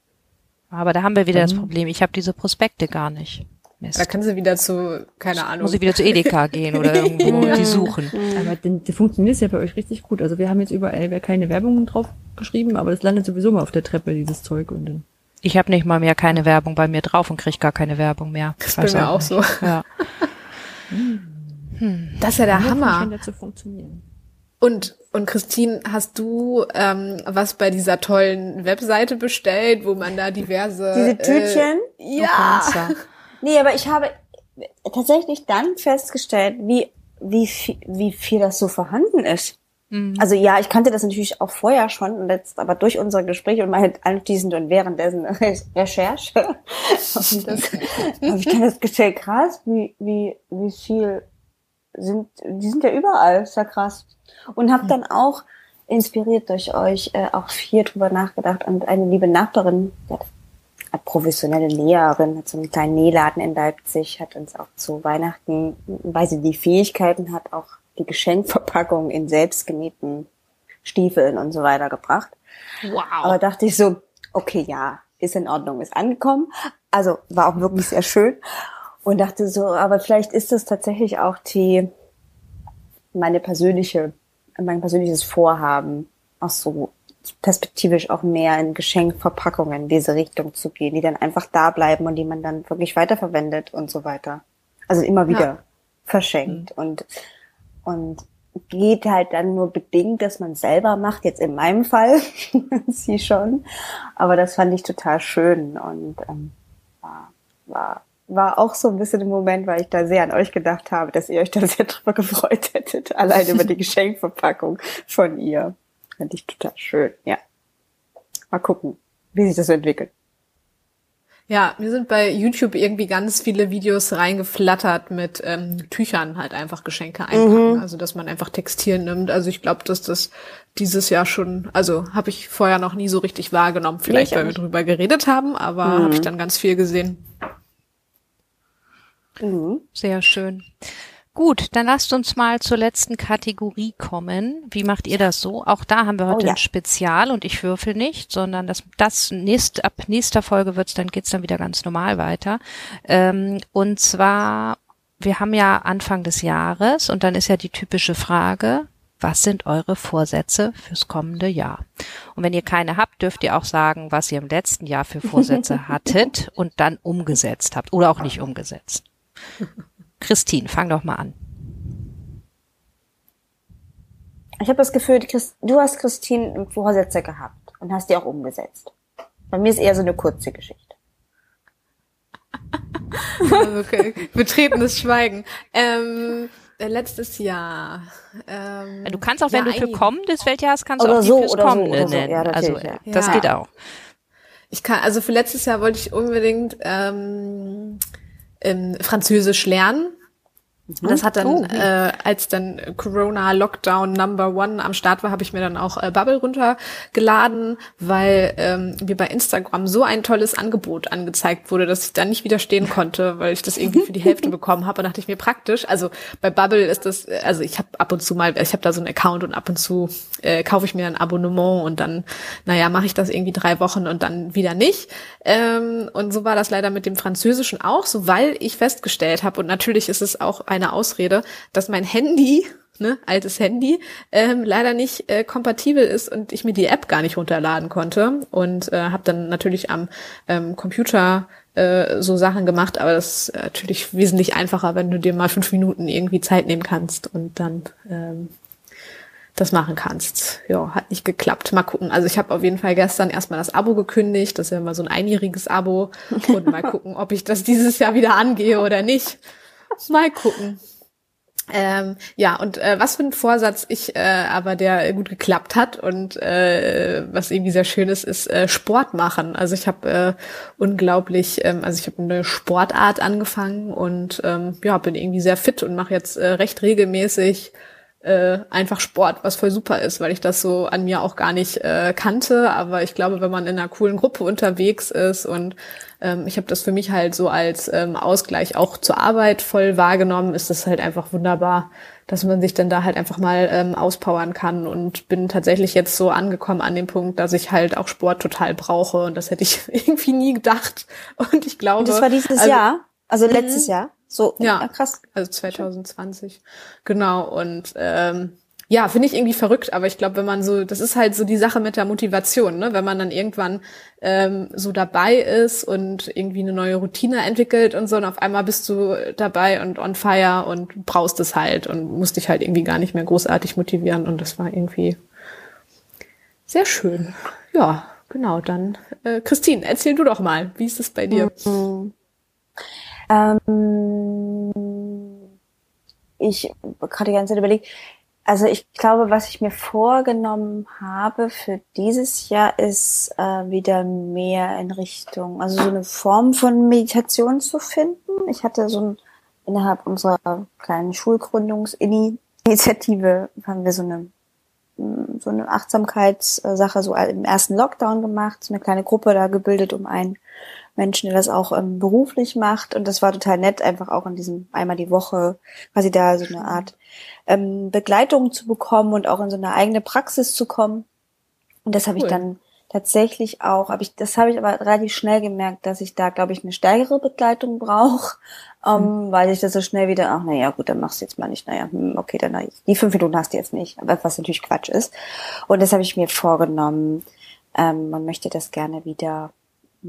Aber da haben wir wieder das Dann- Problem. Ich habe diese Prospekte gar nicht. Mist. Da kann sie wieder zu, keine Ahnung. Muss ich wieder zu Edeka gehen oder irgendwo und die suchen. Aber dann, das funktioniert ja bei euch richtig gut. Also wir haben jetzt überall keine Werbung drauf geschrieben, aber das landet sowieso mal auf der Treppe, dieses Zeug. Und dann Ich habe nicht mal mehr keine Werbung bei mir drauf und krieg gar keine Werbung mehr. Das ist mir auch so. Ja. Das ist ja der Hammer. Und, und Christine, hast du ähm, was bei dieser tollen Webseite bestellt, wo man da diverse... Diese Tütchen? Äh, ja. Nee, aber ich habe tatsächlich dann festgestellt, wie, wie, viel, wie viel das so vorhanden ist. Also ja, ich kannte das natürlich auch vorher schon, und jetzt, aber durch unser Gespräch und meine anschließend und währenddessen Re- Recherche habe ich das- habe ich dann das gestellt, krass, wie, wie, wie viel sind, die sind ja überall, ist ja krass. Und habe dann auch inspiriert durch euch äh, auch viel drüber nachgedacht und eine liebe Nachbarin, die hat professionelle Näherin, hat so einen kleinen Nähladen in Leipzig, hat uns auch zu Weihnachten, weil sie die Fähigkeiten hat, auch die Geschenkverpackung in selbstgenähten Stiefeln und so weiter gebracht. Wow. Aber dachte ich so, okay, ja, ist in Ordnung, ist angekommen. Also war auch wirklich sehr schön. und dachte so, aber vielleicht ist das tatsächlich auch die meine persönliche, mein persönliches Vorhaben, auch so perspektivisch auch mehr in Geschenkverpackungen in diese Richtung zu gehen, die dann einfach da bleiben und die man dann wirklich weiterverwendet und so weiter. Also immer wieder ja. verschenkt mhm. und und geht halt dann nur bedingt, dass man selber macht. Jetzt in meinem Fall, sie schon, aber das fand ich total schön und ähm, war, war war auch so ein bisschen im Moment, weil ich da sehr an euch gedacht habe, dass ihr euch da sehr drüber gefreut hättet, allein über die Geschenkverpackung von ihr. Fand ich total schön, ja. Mal gucken, wie sich das entwickelt. Ja, mir sind bei YouTube irgendwie ganz viele Videos reingeflattert mit ähm, Tüchern halt einfach Geschenke einpacken. Mhm. Also dass man einfach Textil nimmt. Also ich glaube, dass das dieses Jahr schon, also habe ich vorher noch nie so richtig wahrgenommen. Vielleicht, nee, weil wir drüber geredet haben, aber mhm. habe ich dann ganz viel gesehen. Mhm. Sehr schön. Gut, dann lasst uns mal zur letzten Kategorie kommen. Wie macht ihr das so? Auch da haben wir heute oh, ja. ein Spezial und ich würfel nicht, sondern das, das nächst, ab nächster Folge wird's, dann geht's dann wieder ganz normal weiter. Ähm, und zwar, wir haben ja Anfang des Jahres und dann ist ja die typische Frage, was sind eure Vorsätze fürs kommende Jahr? Und wenn ihr keine habt, dürft ihr auch sagen, was ihr im letzten Jahr für Vorsätze hattet und dann umgesetzt habt oder auch nicht umgesetzt. Christine, fang doch mal an. Ich habe das Gefühl, du hast Christine Vorsätze gehabt und hast die auch umgesetzt. Bei mir ist eher so eine kurze Geschichte. okay. Betretenes Schweigen. Ähm, äh, letztes Jahr. Ähm, du kannst auch, wenn ja, du für kommendes Weltjahr hast, kannst du auch so, fürs kommende so, so. nennen. Ja, also ja. das geht auch. Ich kann, also für letztes Jahr wollte ich unbedingt ähm, ähm, Französisch lernen. Mhm. Das hat dann, oh. äh, als dann Corona Lockdown Number One am Start war, habe ich mir dann auch äh, Bubble runtergeladen, weil ähm, mir bei Instagram so ein tolles Angebot angezeigt wurde, dass ich da nicht widerstehen konnte, weil ich das irgendwie für die Hälfte bekommen habe. Und dachte ich mir praktisch. Also bei Bubble ist das, also ich habe ab und zu mal, ich habe da so einen Account und ab und zu äh, kaufe ich mir ein Abonnement und dann, naja, mache ich das irgendwie drei Wochen und dann wieder nicht. Ähm, und so war das leider mit dem Französischen auch, so weil ich festgestellt habe und natürlich ist es auch eine Ausrede, dass mein Handy, ne, altes Handy, ähm, leider nicht äh, kompatibel ist und ich mir die App gar nicht runterladen konnte und äh, habe dann natürlich am ähm, Computer äh, so Sachen gemacht, aber das ist natürlich wesentlich einfacher, wenn du dir mal fünf Minuten irgendwie Zeit nehmen kannst und dann ähm, das machen kannst. Ja, hat nicht geklappt. Mal gucken. Also ich habe auf jeden Fall gestern erstmal das Abo gekündigt. Das ist ja immer so ein einjähriges Abo. Und mal gucken, ob ich das dieses Jahr wieder angehe oder nicht. Mal gucken. Ähm, ja, und äh, was für ein Vorsatz ich äh, aber, der gut geklappt hat und äh, was irgendwie sehr schön ist, ist äh, Sport machen. Also ich habe äh, unglaublich, ähm, also ich habe eine Sportart angefangen und ähm, ja, bin irgendwie sehr fit und mache jetzt äh, recht regelmäßig äh, einfach Sport, was voll super ist, weil ich das so an mir auch gar nicht äh, kannte. Aber ich glaube, wenn man in einer coolen Gruppe unterwegs ist und ähm, ich habe das für mich halt so als ähm, Ausgleich auch zur Arbeit voll wahrgenommen, ist das halt einfach wunderbar, dass man sich dann da halt einfach mal ähm, auspowern kann und bin tatsächlich jetzt so angekommen an dem Punkt, dass ich halt auch Sport total brauche und das hätte ich irgendwie nie gedacht. Und ich glaube. Und das war dieses also, Jahr? Also letztes mhm. Jahr? So, ja, ja, krass. Also 2020. Genau. Und ähm, ja, finde ich irgendwie verrückt, aber ich glaube, wenn man so, das ist halt so die Sache mit der Motivation, ne? Wenn man dann irgendwann ähm, so dabei ist und irgendwie eine neue Routine entwickelt und so, und auf einmal bist du dabei und on fire und brauchst es halt und musst dich halt irgendwie gar nicht mehr großartig motivieren und das war irgendwie sehr schön. Ja, genau, dann äh, Christine, erzähl du doch mal, wie ist es bei dir? Mhm. Ähm, ich gerade die ganze Zeit überlegt, also ich glaube, was ich mir vorgenommen habe für dieses Jahr ist äh, wieder mehr in Richtung, also so eine Form von Meditation zu finden. Ich hatte so ein, innerhalb unserer kleinen Schulgründungsinitiative haben wir so eine so eine Achtsamkeitssache so im ersten Lockdown gemacht, so eine kleine Gruppe da gebildet um einen Menschen, der das auch ähm, beruflich macht. Und das war total nett, einfach auch in diesem einmal die Woche quasi da so eine Art ähm, Begleitung zu bekommen und auch in so eine eigene Praxis zu kommen. Und das habe cool. ich dann tatsächlich auch, aber ich, das habe ich aber relativ schnell gemerkt, dass ich da, glaube ich, eine stärkere Begleitung brauche, ähm, mhm. weil ich das so schnell wieder, ach naja, gut, dann machst du jetzt mal nicht, naja, hm, okay, dann die fünf Minuten hast du jetzt nicht, was natürlich Quatsch ist. Und das habe ich mir vorgenommen. Ähm, man möchte das gerne wieder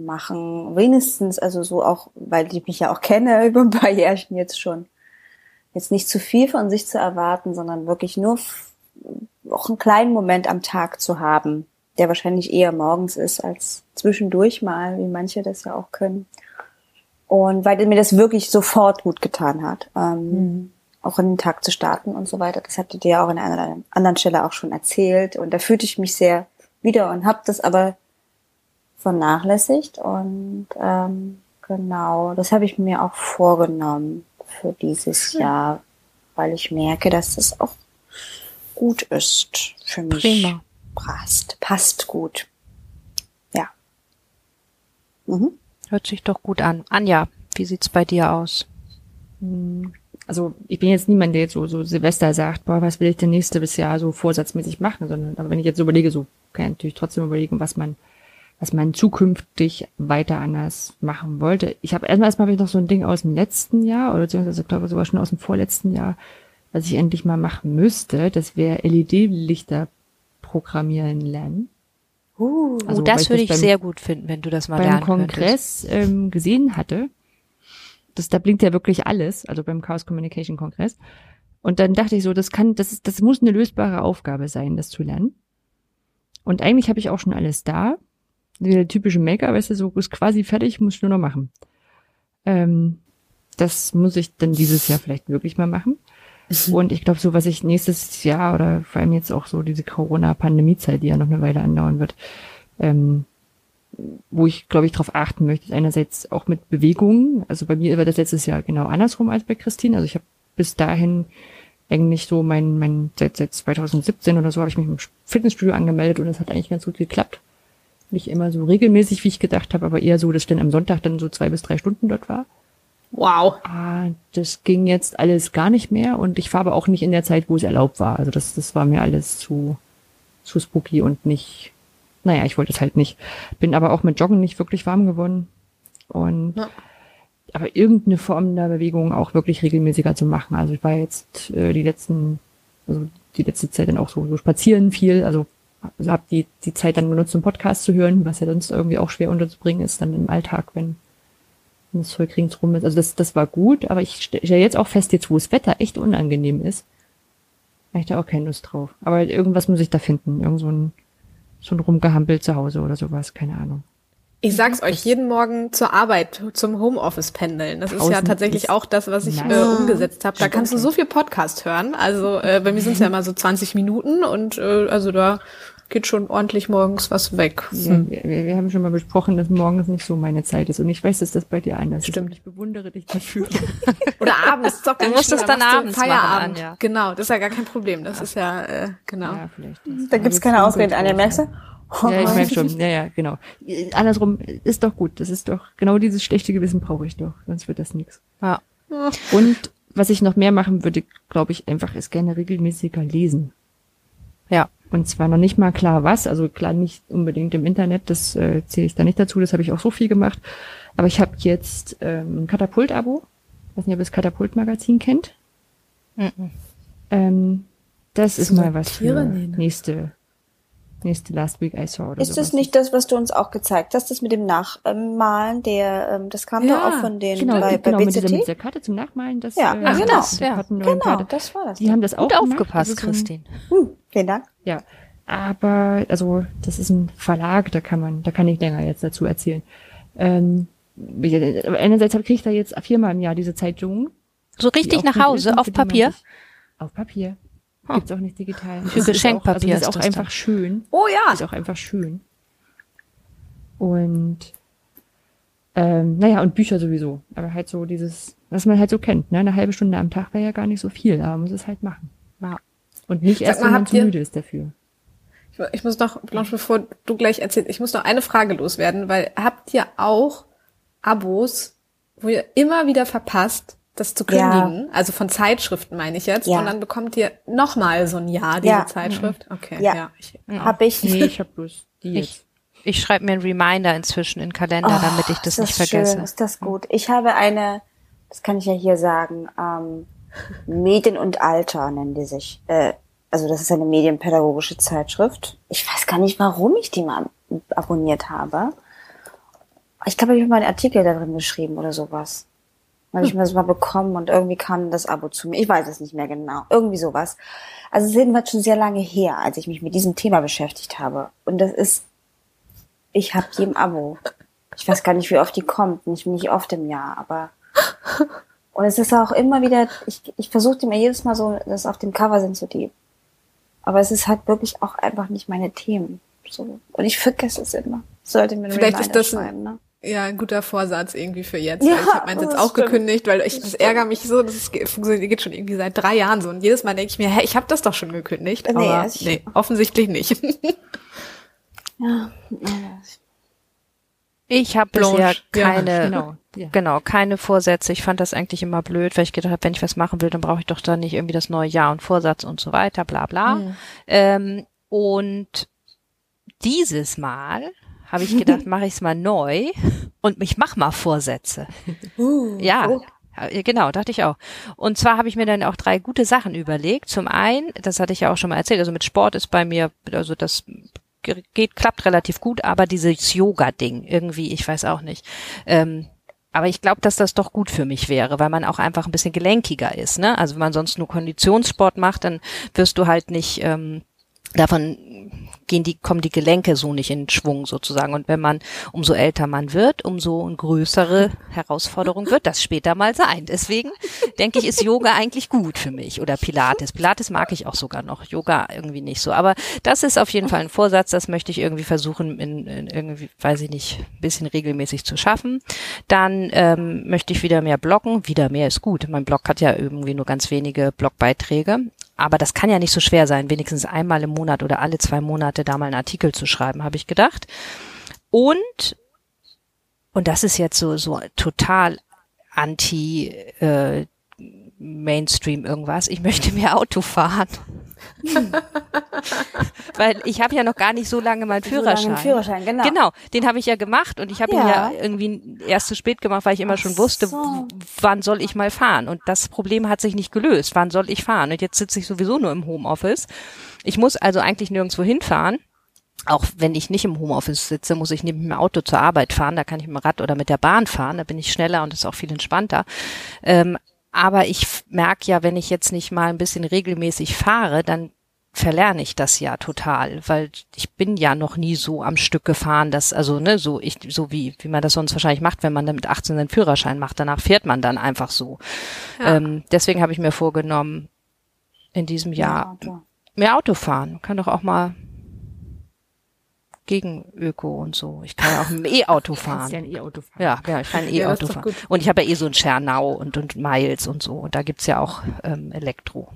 machen, wenigstens, also so auch, weil ich mich ja auch kenne über ein paar Jährchen jetzt schon, jetzt nicht zu viel von sich zu erwarten, sondern wirklich nur auch einen kleinen Moment am Tag zu haben, der wahrscheinlich eher morgens ist als zwischendurch mal, wie manche das ja auch können. Und weil mir das wirklich sofort gut getan hat, ähm, mhm. auch in den Tag zu starten und so weiter. Das hatte dir ja auch an einer anderen Stelle auch schon erzählt. Und da fühlte ich mich sehr wieder und habe das aber vernachlässigt. Und ähm, genau, das habe ich mir auch vorgenommen für dieses mhm. Jahr, weil ich merke, dass das auch gut ist für mich. Prima. Passt, passt gut. Ja. Mhm. Hört sich doch gut an. Anja, wie sieht's bei dir aus? Hm, also ich bin jetzt niemand, der jetzt so, so Silvester sagt, boah, was will ich denn nächstes Jahr so vorsatzmäßig machen, sondern aber wenn ich jetzt überlege, so kann ich natürlich trotzdem überlegen, was man, was man zukünftig weiter anders machen wollte. Ich habe erstmal erstmal habe ich noch so ein Ding aus dem letzten Jahr oder beziehungsweise ich glaube sogar schon aus dem vorletzten Jahr, was ich endlich mal machen müsste. Das wäre LED-Lichter programmieren lernen. Uh, also, das würde ich beim, sehr gut finden, wenn du das mal beim Kongress ähm, gesehen hatte. Das, da blinkt ja wirklich alles, also beim Chaos Communication Kongress. Und dann dachte ich so, das kann, das ist, das muss eine lösbare Aufgabe sein, das zu lernen. Und eigentlich habe ich auch schon alles da. Der typische Maker, weißt du, so ist quasi fertig, muss ich nur noch machen. Ähm, das muss ich dann dieses Jahr vielleicht wirklich mal machen. Mhm. Und ich glaube, so was ich nächstes Jahr oder vor allem jetzt auch so diese Corona-Pandemie-Zeit, die ja noch eine Weile andauern wird, ähm, wo ich, glaube ich, darauf achten möchte, ist einerseits auch mit Bewegungen. Also bei mir war das letztes Jahr genau andersrum als bei Christine. Also ich habe bis dahin eigentlich so mein, mein seit, seit 2017 oder so habe ich mich im Fitnessstudio angemeldet und es hat eigentlich ganz gut geklappt. Nicht immer so regelmäßig, wie ich gedacht habe, aber eher so, dass ich dann am Sonntag dann so zwei bis drei Stunden dort war. Wow. Ah, das ging jetzt alles gar nicht mehr und ich fahre aber auch nicht in der Zeit, wo es erlaubt war. Also das, das war mir alles zu, zu spooky und nicht, naja, ich wollte es halt nicht. Bin aber auch mit Joggen nicht wirklich warm geworden. Und ja. aber irgendeine Form der Bewegung auch wirklich regelmäßiger zu machen. Also ich war jetzt äh, die letzten, also die letzte Zeit dann auch so, so spazieren viel, also also habe die, die Zeit dann benutzt, um Podcast zu hören, was ja sonst irgendwie auch schwer unterzubringen ist, dann im Alltag, wenn wenn das Zeug ringsrum ist. Also das, das war gut, aber ich stelle jetzt auch fest, jetzt wo das Wetter echt unangenehm ist, habe ich da auch keine Lust drauf. Aber irgendwas muss ich da finden. Irgend so ein, so ein Rumgehampel zu Hause oder sowas, keine Ahnung. Ich sag's euch, jeden Morgen zur Arbeit, zum Homeoffice pendeln. Das ist ja tatsächlich ist auch das, was ich äh, umgesetzt habe. Da kannst du so viel Podcast hören. Also äh, bei mir sind es ja immer so 20 Minuten und äh, also da geht schon ordentlich morgens was weg. Hm. Ja, wir, wir, haben schon mal besprochen, dass morgens nicht so meine Zeit ist. Und ich weiß, dass das bei dir anders Stimmt. ist. Ich bewundere dich dafür. Oder abends zockt Du musst es dann abends Feierabend. Machen, ja. Genau, das ist ja gar kein Problem. Das ja. ist ja, äh, genau. Ja, vielleicht. Da gibt's keine Ausreden, Anja, merkst du? Ja, ich meine schon. Ja, ja, genau. Andersrum ist doch gut. Das ist doch, genau dieses schlechte Gewissen brauche ich doch. Sonst wird das nichts. Ja. Und was ich noch mehr machen würde, glaube ich, einfach ist gerne regelmäßiger lesen. Ja. Und zwar noch nicht mal klar was, also klar nicht unbedingt im Internet, das äh, zähle ich da nicht dazu, das habe ich auch so viel gemacht. Aber ich habe jetzt ähm, ein Katapult-Abo. Ich weiß nicht, ob ihr das Katapult-Magazin kennt. Mhm. Ähm, das, das ist mal was für nächste nächste Last Week I Saw. Oder ist sowas. das nicht das, was du uns auch gezeigt hast, das mit dem Nachmalen, der, ähm, das kam ja, doch auch von den genau, bei, genau, bei mit dieser, mit dieser Karte zum Nachmalen. Das, ja, äh, Ach, genau, das, ja. genau, das war das. Die haben das auch Gut aufgepasst, Christine. Hm, vielen Dank. Ja, aber also das ist ein Verlag, da kann man, da kann ich länger jetzt dazu erzählen. Ähm, einerseits kriege ich da jetzt viermal im Jahr diese Zeitungen. So richtig nach Hause, auf Papier? Auf Papier. Gibt's auch nicht digital. Für Geschenkpapier ist, auch, also ist auch einfach dann. schön. Oh ja. Ist auch einfach schön. Und ähm, naja, und Bücher sowieso. Aber halt so dieses, was man halt so kennt, ne? Eine halbe Stunde am Tag wäre ja gar nicht so viel, aber man muss es halt machen. Ja. Und nicht erst, mal, wenn man zu müde ist dafür. Ich, ich muss noch, Blanche, bevor du gleich erzählst, ich muss noch eine Frage loswerden, weil habt ihr auch Abos, wo ihr immer wieder verpasst, das zu kündigen, ja. also von Zeitschriften meine ich jetzt, ja. und dann bekommt ihr nochmal so ein Jahr diese ja. Zeitschrift. Okay, ja, ja ich, ja. habe ich. Nee, ich habe bloß die jetzt. ich schreibe mir einen Reminder inzwischen in den Kalender, Oh, damit ich das ist nicht vergesse. Schön, ist das gut. Ich habe eine, das kann ich ja hier sagen, ähm, Medien und Alter nennen die sich. Äh, also das ist eine medienpädagogische Zeitschrift. Ich weiß gar nicht, warum ich die mal abonniert habe. Ich glaube, ich habe mal einen Artikel da drin geschrieben oder sowas. Weil ich mir das mal bekommen und irgendwie kam das Abo zu mir. Ich weiß es nicht mehr genau. Irgendwie sowas. Also es ist jedenfalls schon sehr lange her, als ich mich mit diesem Thema beschäftigt habe. Und das ist, ich habe die im Abo. Ich weiß gar nicht, wie oft die kommt. Nicht, nicht oft im Jahr, aber. Und es ist auch immer wieder, ich, ich versuche mir jedes Mal so, dass auf dem Cover sind so die. Aber es ist halt wirklich auch einfach nicht meine Themen. So. Und ich vergesse es immer. Sollte mir Vielleicht ist das schreiben, ne? Ja, ein guter Vorsatz irgendwie für jetzt. Ja, ich habe meins jetzt das auch stimmt. gekündigt, weil ich das ärgere mich so, das ist- funktioniert geht schon irgendwie seit drei Jahren so. Und jedes Mal denke ich mir, hä, ich habe das doch schon gekündigt. Nee, aber ich- nee, offensichtlich nicht. Ja. Ich habe bisher ja, keine, genau, ja. genau, keine Vorsätze. Ich fand das eigentlich immer blöd, weil ich gedacht habe, wenn ich was machen will, dann brauche ich doch dann nicht irgendwie das neue Jahr und Vorsatz und so weiter, bla bla. Hm. Ähm, und dieses Mal habe ich gedacht, mache ich es mal neu und ich mach mal Vorsätze. ja. oh. Genau, dachte ich auch. Und zwar habe ich mir dann auch drei gute Sachen überlegt. Zum einen, das hatte ich ja auch schon mal erzählt, also mit Sport ist bei mir, also das ge- geht, klappt relativ gut, aber dieses Yoga-Ding, irgendwie, ich weiß auch nicht. Ähm, aber ich glaube, dass das doch gut für mich wäre, weil man auch einfach ein bisschen gelenkiger ist. Ne? Also wenn man sonst nur Konditionssport macht, dann wirst du halt nicht ähm, davon gehen die, kommen die Gelenke so nicht in Schwung sozusagen. Und wenn man, umso älter man wird, umso größere Herausforderung wird das später mal sein. Deswegen denke ich, ist Yoga eigentlich gut für mich. Oder Pilates. Pilates mag ich auch sogar noch. Yoga irgendwie nicht so. Aber das ist auf jeden Fall ein Vorsatz. Das möchte ich irgendwie versuchen, in, in irgendwie, weiß ich nicht, ein bisschen regelmäßig zu schaffen. Dann ähm, möchte ich wieder mehr bloggen. Wieder mehr ist gut. Mein Blog hat ja irgendwie nur ganz wenige Blogbeiträge. Aber das kann ja nicht so schwer sein, wenigstens einmal im Monat oder alle zwei Monate da mal einen Artikel zu schreiben, habe ich gedacht. Und, und das ist jetzt so, so total anti äh, Mainstream irgendwas, ich möchte mehr Auto fahren. Weil ich habe ja noch gar nicht so lange meinen So Führerschein. einen Führerschein, genau. Genau, den habe ich ja gemacht und ich habe ihn Ja. ja irgendwie erst zu spät gemacht, weil ich immer schon wusste, so. wann soll ich mal fahren. Und das Problem hat sich nicht gelöst. Wann soll ich fahren? Und jetzt sitze ich sowieso nur im Homeoffice. Ich muss also eigentlich nirgendwo hinfahren. Auch wenn ich nicht im Homeoffice sitze, muss ich neben dem Auto zur Arbeit fahren. Da kann ich mit dem Rad oder mit der Bahn fahren. Da bin ich schneller und ist auch viel entspannter. Ähm, aber ich merke ja, wenn ich jetzt nicht mal ein bisschen regelmäßig fahre, dann verlerne ich das ja total, weil ich bin ja noch nie so am Stück gefahren, dass also ne so ich so wie wie man das sonst wahrscheinlich macht, wenn man dann mit 18 einen Führerschein macht, danach fährt man dann einfach so. Ähm, deswegen habe ich mir vorgenommen, in diesem Jahr Auto. mehr Auto fahren. Man kann doch auch mal gegen Öko und so. Ich kann ja auch mit dem E-Auto fahren. ja ein E-Auto fahren. Ja, ja, ich kann Ja, E-Auto doch fahren. Und ich habe ja eh so ein Schernau und, und Miles und so. Und da gibt's ja auch ähm, Elektro.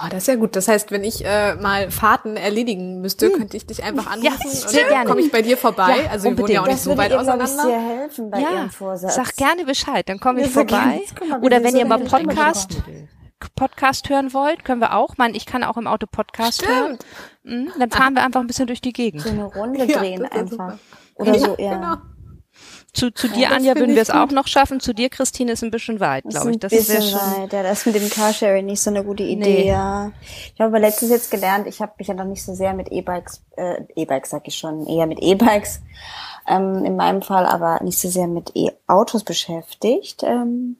Oh, das ist ja gut. Das heißt, wenn ich äh, mal Fahrten erledigen müsste, könnte ich dich einfach anrufen Hm. Ja, und dann komme ich bei dir vorbei. Ja, also wir wohnen ja auch Das nicht so weit ihr, glaub ich, auseinander. sehr helfen bei Ihrem Vorsatz. sag gerne Bescheid, dann komme ich Ja, vorbei. mal, Oder wenn so ihr mal Podcast, Podcast hören wollt, können wir auch. Man, ich kann auch im Auto Podcast hören. Stimmt. Mhm, dann fahren wir einfach ein bisschen durch die Gegend. so eine Runde Ja, drehen ist einfach. Oder Ja, so, ja. genau. Zu, zu dir, das Anja, würden wir es auch noch schaffen. Zu dir, Christine, ist ein bisschen weit, ist glaube ich. ein Das wäre bisschen schon. weit. Ja, das mit dem Carsharing nicht so eine gute Idee, Nee. ja. Ich habe aber letztens jetzt gelernt, ich habe mich ja noch nicht so sehr mit E-Bikes, äh, E-Bikes sag ich schon, eher mit E-Bikes, ähm, in meinem Fall, aber nicht so sehr mit E-Autos beschäftigt. Ähm,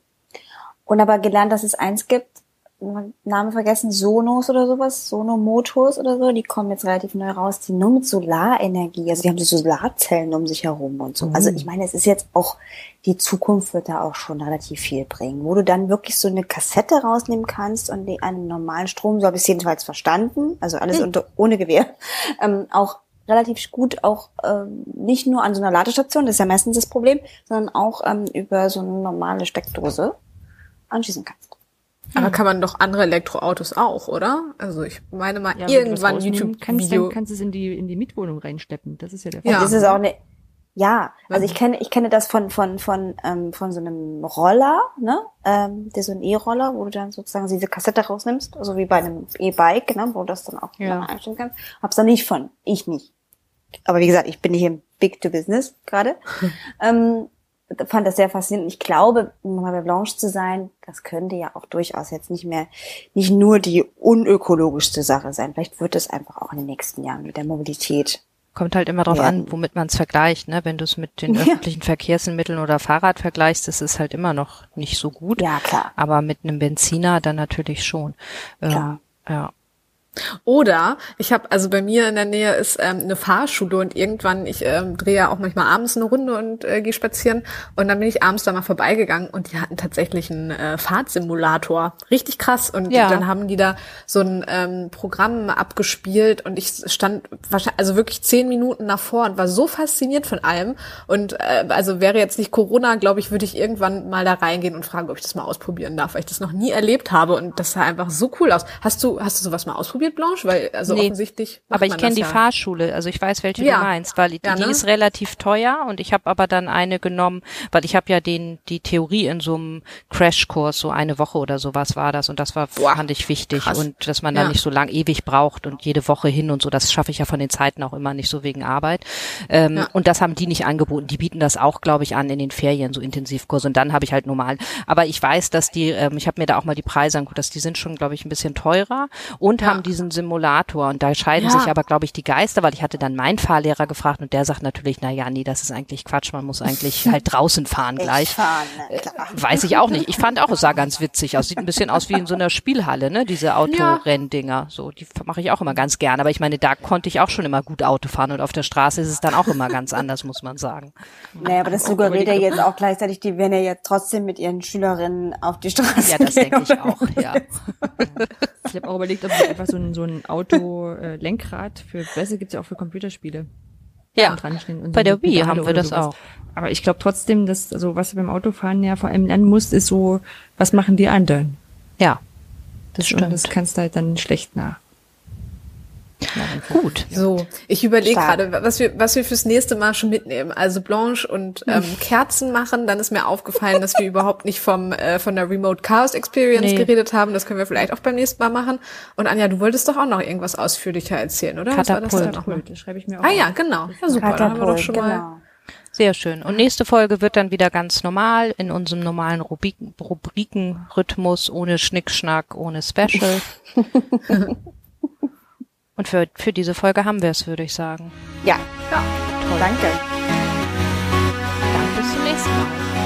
und aber gelernt, dass es eins gibt, Name vergessen, Sonos oder sowas, Sono-Motors oder so, die kommen jetzt relativ neu raus, die nur mit Solarenergie, also die haben so Solarzellen um sich herum und so. Also ich meine, es ist jetzt auch, die Zukunft wird da auch schon relativ viel bringen, wo du dann wirklich so eine Kassette rausnehmen kannst und die einen normalen Strom, so habe ich es jedenfalls verstanden, also alles unter, ohne Gewehr, ähm, auch relativ gut auch ähm, nicht nur an so einer Ladestation, das ist ja meistens das Problem, sondern auch ähm, über so eine normale Steckdose anschließen kannst. Aber kann man doch andere Elektroautos auch, oder? Also ich meine mal Ja, irgendwann rausnehmen kannst, YouTube-Video. dann kannst du es in die, in die Mietwohnung reinsteppen. Das ist ja der Fall. Ja. Das ist auch eine, ja, also ich kenne, ich kenne das von, von, von, ähm, von so einem Roller, ne, ähm, der so ein E-Roller, wo du dann sozusagen diese Kassette rausnimmst, also wie bei einem E-Bike, ne, wo du das dann auch Ja. einstellen kannst. Hab's da nicht von, ich nicht. Aber wie gesagt, ich bin nicht im big to business gerade. ähm, fand das sehr faszinierend. Ich glaube, nochmal bei Blanche zu sein, das könnte ja auch durchaus jetzt nicht mehr, nicht nur die unökologischste Sache sein. Vielleicht wird es einfach auch in den nächsten Jahren mit der Mobilität Kommt halt immer drauf an, womit man es vergleicht. Ne? Wenn du es mit den ja. öffentlichen Verkehrsmitteln oder Fahrrad vergleichst, ist es halt immer noch nicht so gut. Ja, klar. Aber mit einem Benziner dann natürlich schon. Klar. Ähm, ja. Oder ich habe, also bei mir in der Nähe ist ähm, eine Fahrschule und irgendwann, ich ähm, drehe ja auch manchmal abends eine Runde und äh, gehe spazieren und dann bin ich abends da mal vorbeigegangen und die hatten tatsächlich einen äh, Fahrtsimulator. Richtig krass. Und Ja. dann haben die da so ein ähm, Programm abgespielt und ich stand wahrscheinlich, also wirklich zehn Minuten davor und war so fasziniert von allem. Und äh, also wäre jetzt nicht Corona, glaube ich, würde ich irgendwann mal da reingehen und fragen, ob ich das mal ausprobieren darf, weil ich das noch nie erlebt habe und das sah einfach so cool aus. Hast du, hast du sowas mal ausprobiert, Blanche? Weil, also Nee, offensichtlich. Aber ich kenne die ja. Fahrschule, also ich weiß, welche Ja. du meinst, weil die, Ja, die ne? ist relativ teuer und ich habe aber dann eine genommen, weil ich habe ja den die Theorie in so einem Crashkurs, so eine Woche oder sowas war das und das war Boah, fand ich wichtig krass. und dass man da nicht so lang ewig braucht und jede Woche hin und so, das schaffe ich ja von den Zeiten auch immer nicht so wegen Arbeit. Ähm. Und das haben die nicht angeboten. Die bieten das auch, glaube ich, an in den Ferien, so Intensivkurse. Und dann habe ich halt normal. Aber ich weiß, dass die, ähm, ich habe mir da auch mal die Preise angeguckt, dass die sind schon, glaube ich, ein bisschen teurer und haben diesen Simulator. Und da scheiden Ja. sich aber, glaube ich, die Geister, weil ich hatte dann meinen Fahrlehrer gefragt und der sagt natürlich, na ja, nee, das ist eigentlich Quatsch. Man muss eigentlich halt draußen fahren gleich. Ich fahren, klar. Weiß ich auch nicht. Ich fand auch, es sah ganz witzig aus. Sieht ein bisschen aus wie in so einer Spielhalle, ne? Diese Autorenndinger. So, die mache ich auch immer ganz gern. Aber ich meine, da konnte ich auch schon immer gut Auto fahren und auf der Straße ist es dann auch immer ganz anders, muss man sagen. Naja, aber das suggeriert ja jetzt auch gleichzeitig, die werden ja jetzt trotzdem mit ihren Schülerinnen auf die Straße Ja, das denke ich auch, ja. Ich habe auch überlegt, ob ich einfach so ein, so ein Auto-Lenkrad für Bässe gibt's ja auch für Computerspiele. Ja, dran stehen und bei der Wii haben wir das sowas. auch. Aber ich glaube trotzdem, dass, also was du beim Autofahren ja vor allem lernen musst, ist so, was machen die anderen? Ja, das Und stimmt. das kannst du halt dann schlecht nach. Gut. So, ich überlege gerade, was wir, was wir fürs nächste Mal schon mitnehmen. Also Blanche und ähm, Kerzen machen. Dann ist mir aufgefallen, dass wir überhaupt nicht vom äh, von der Remote Chaos Experience Nee. geredet haben. Das können wir vielleicht auch beim nächsten Mal machen. Und Anja, du wolltest doch auch noch irgendwas ausführlicher erzählen, oder? Was war das Katapult. schreibe ich mir auch Ah auf. ja, genau. Ja, super. Dann haben wir doch Katapult, schon mal. genau. Sehr schön. Und nächste Folge wird dann wieder ganz normal in unserem normalen Rubriken, Rubrikenrhythmus, ohne Schnickschnack, ohne Special. Und für, für diese Folge haben wir es, würde ich sagen. Ja. ja. Toll. Danke. Dann bis zum nächsten Mal.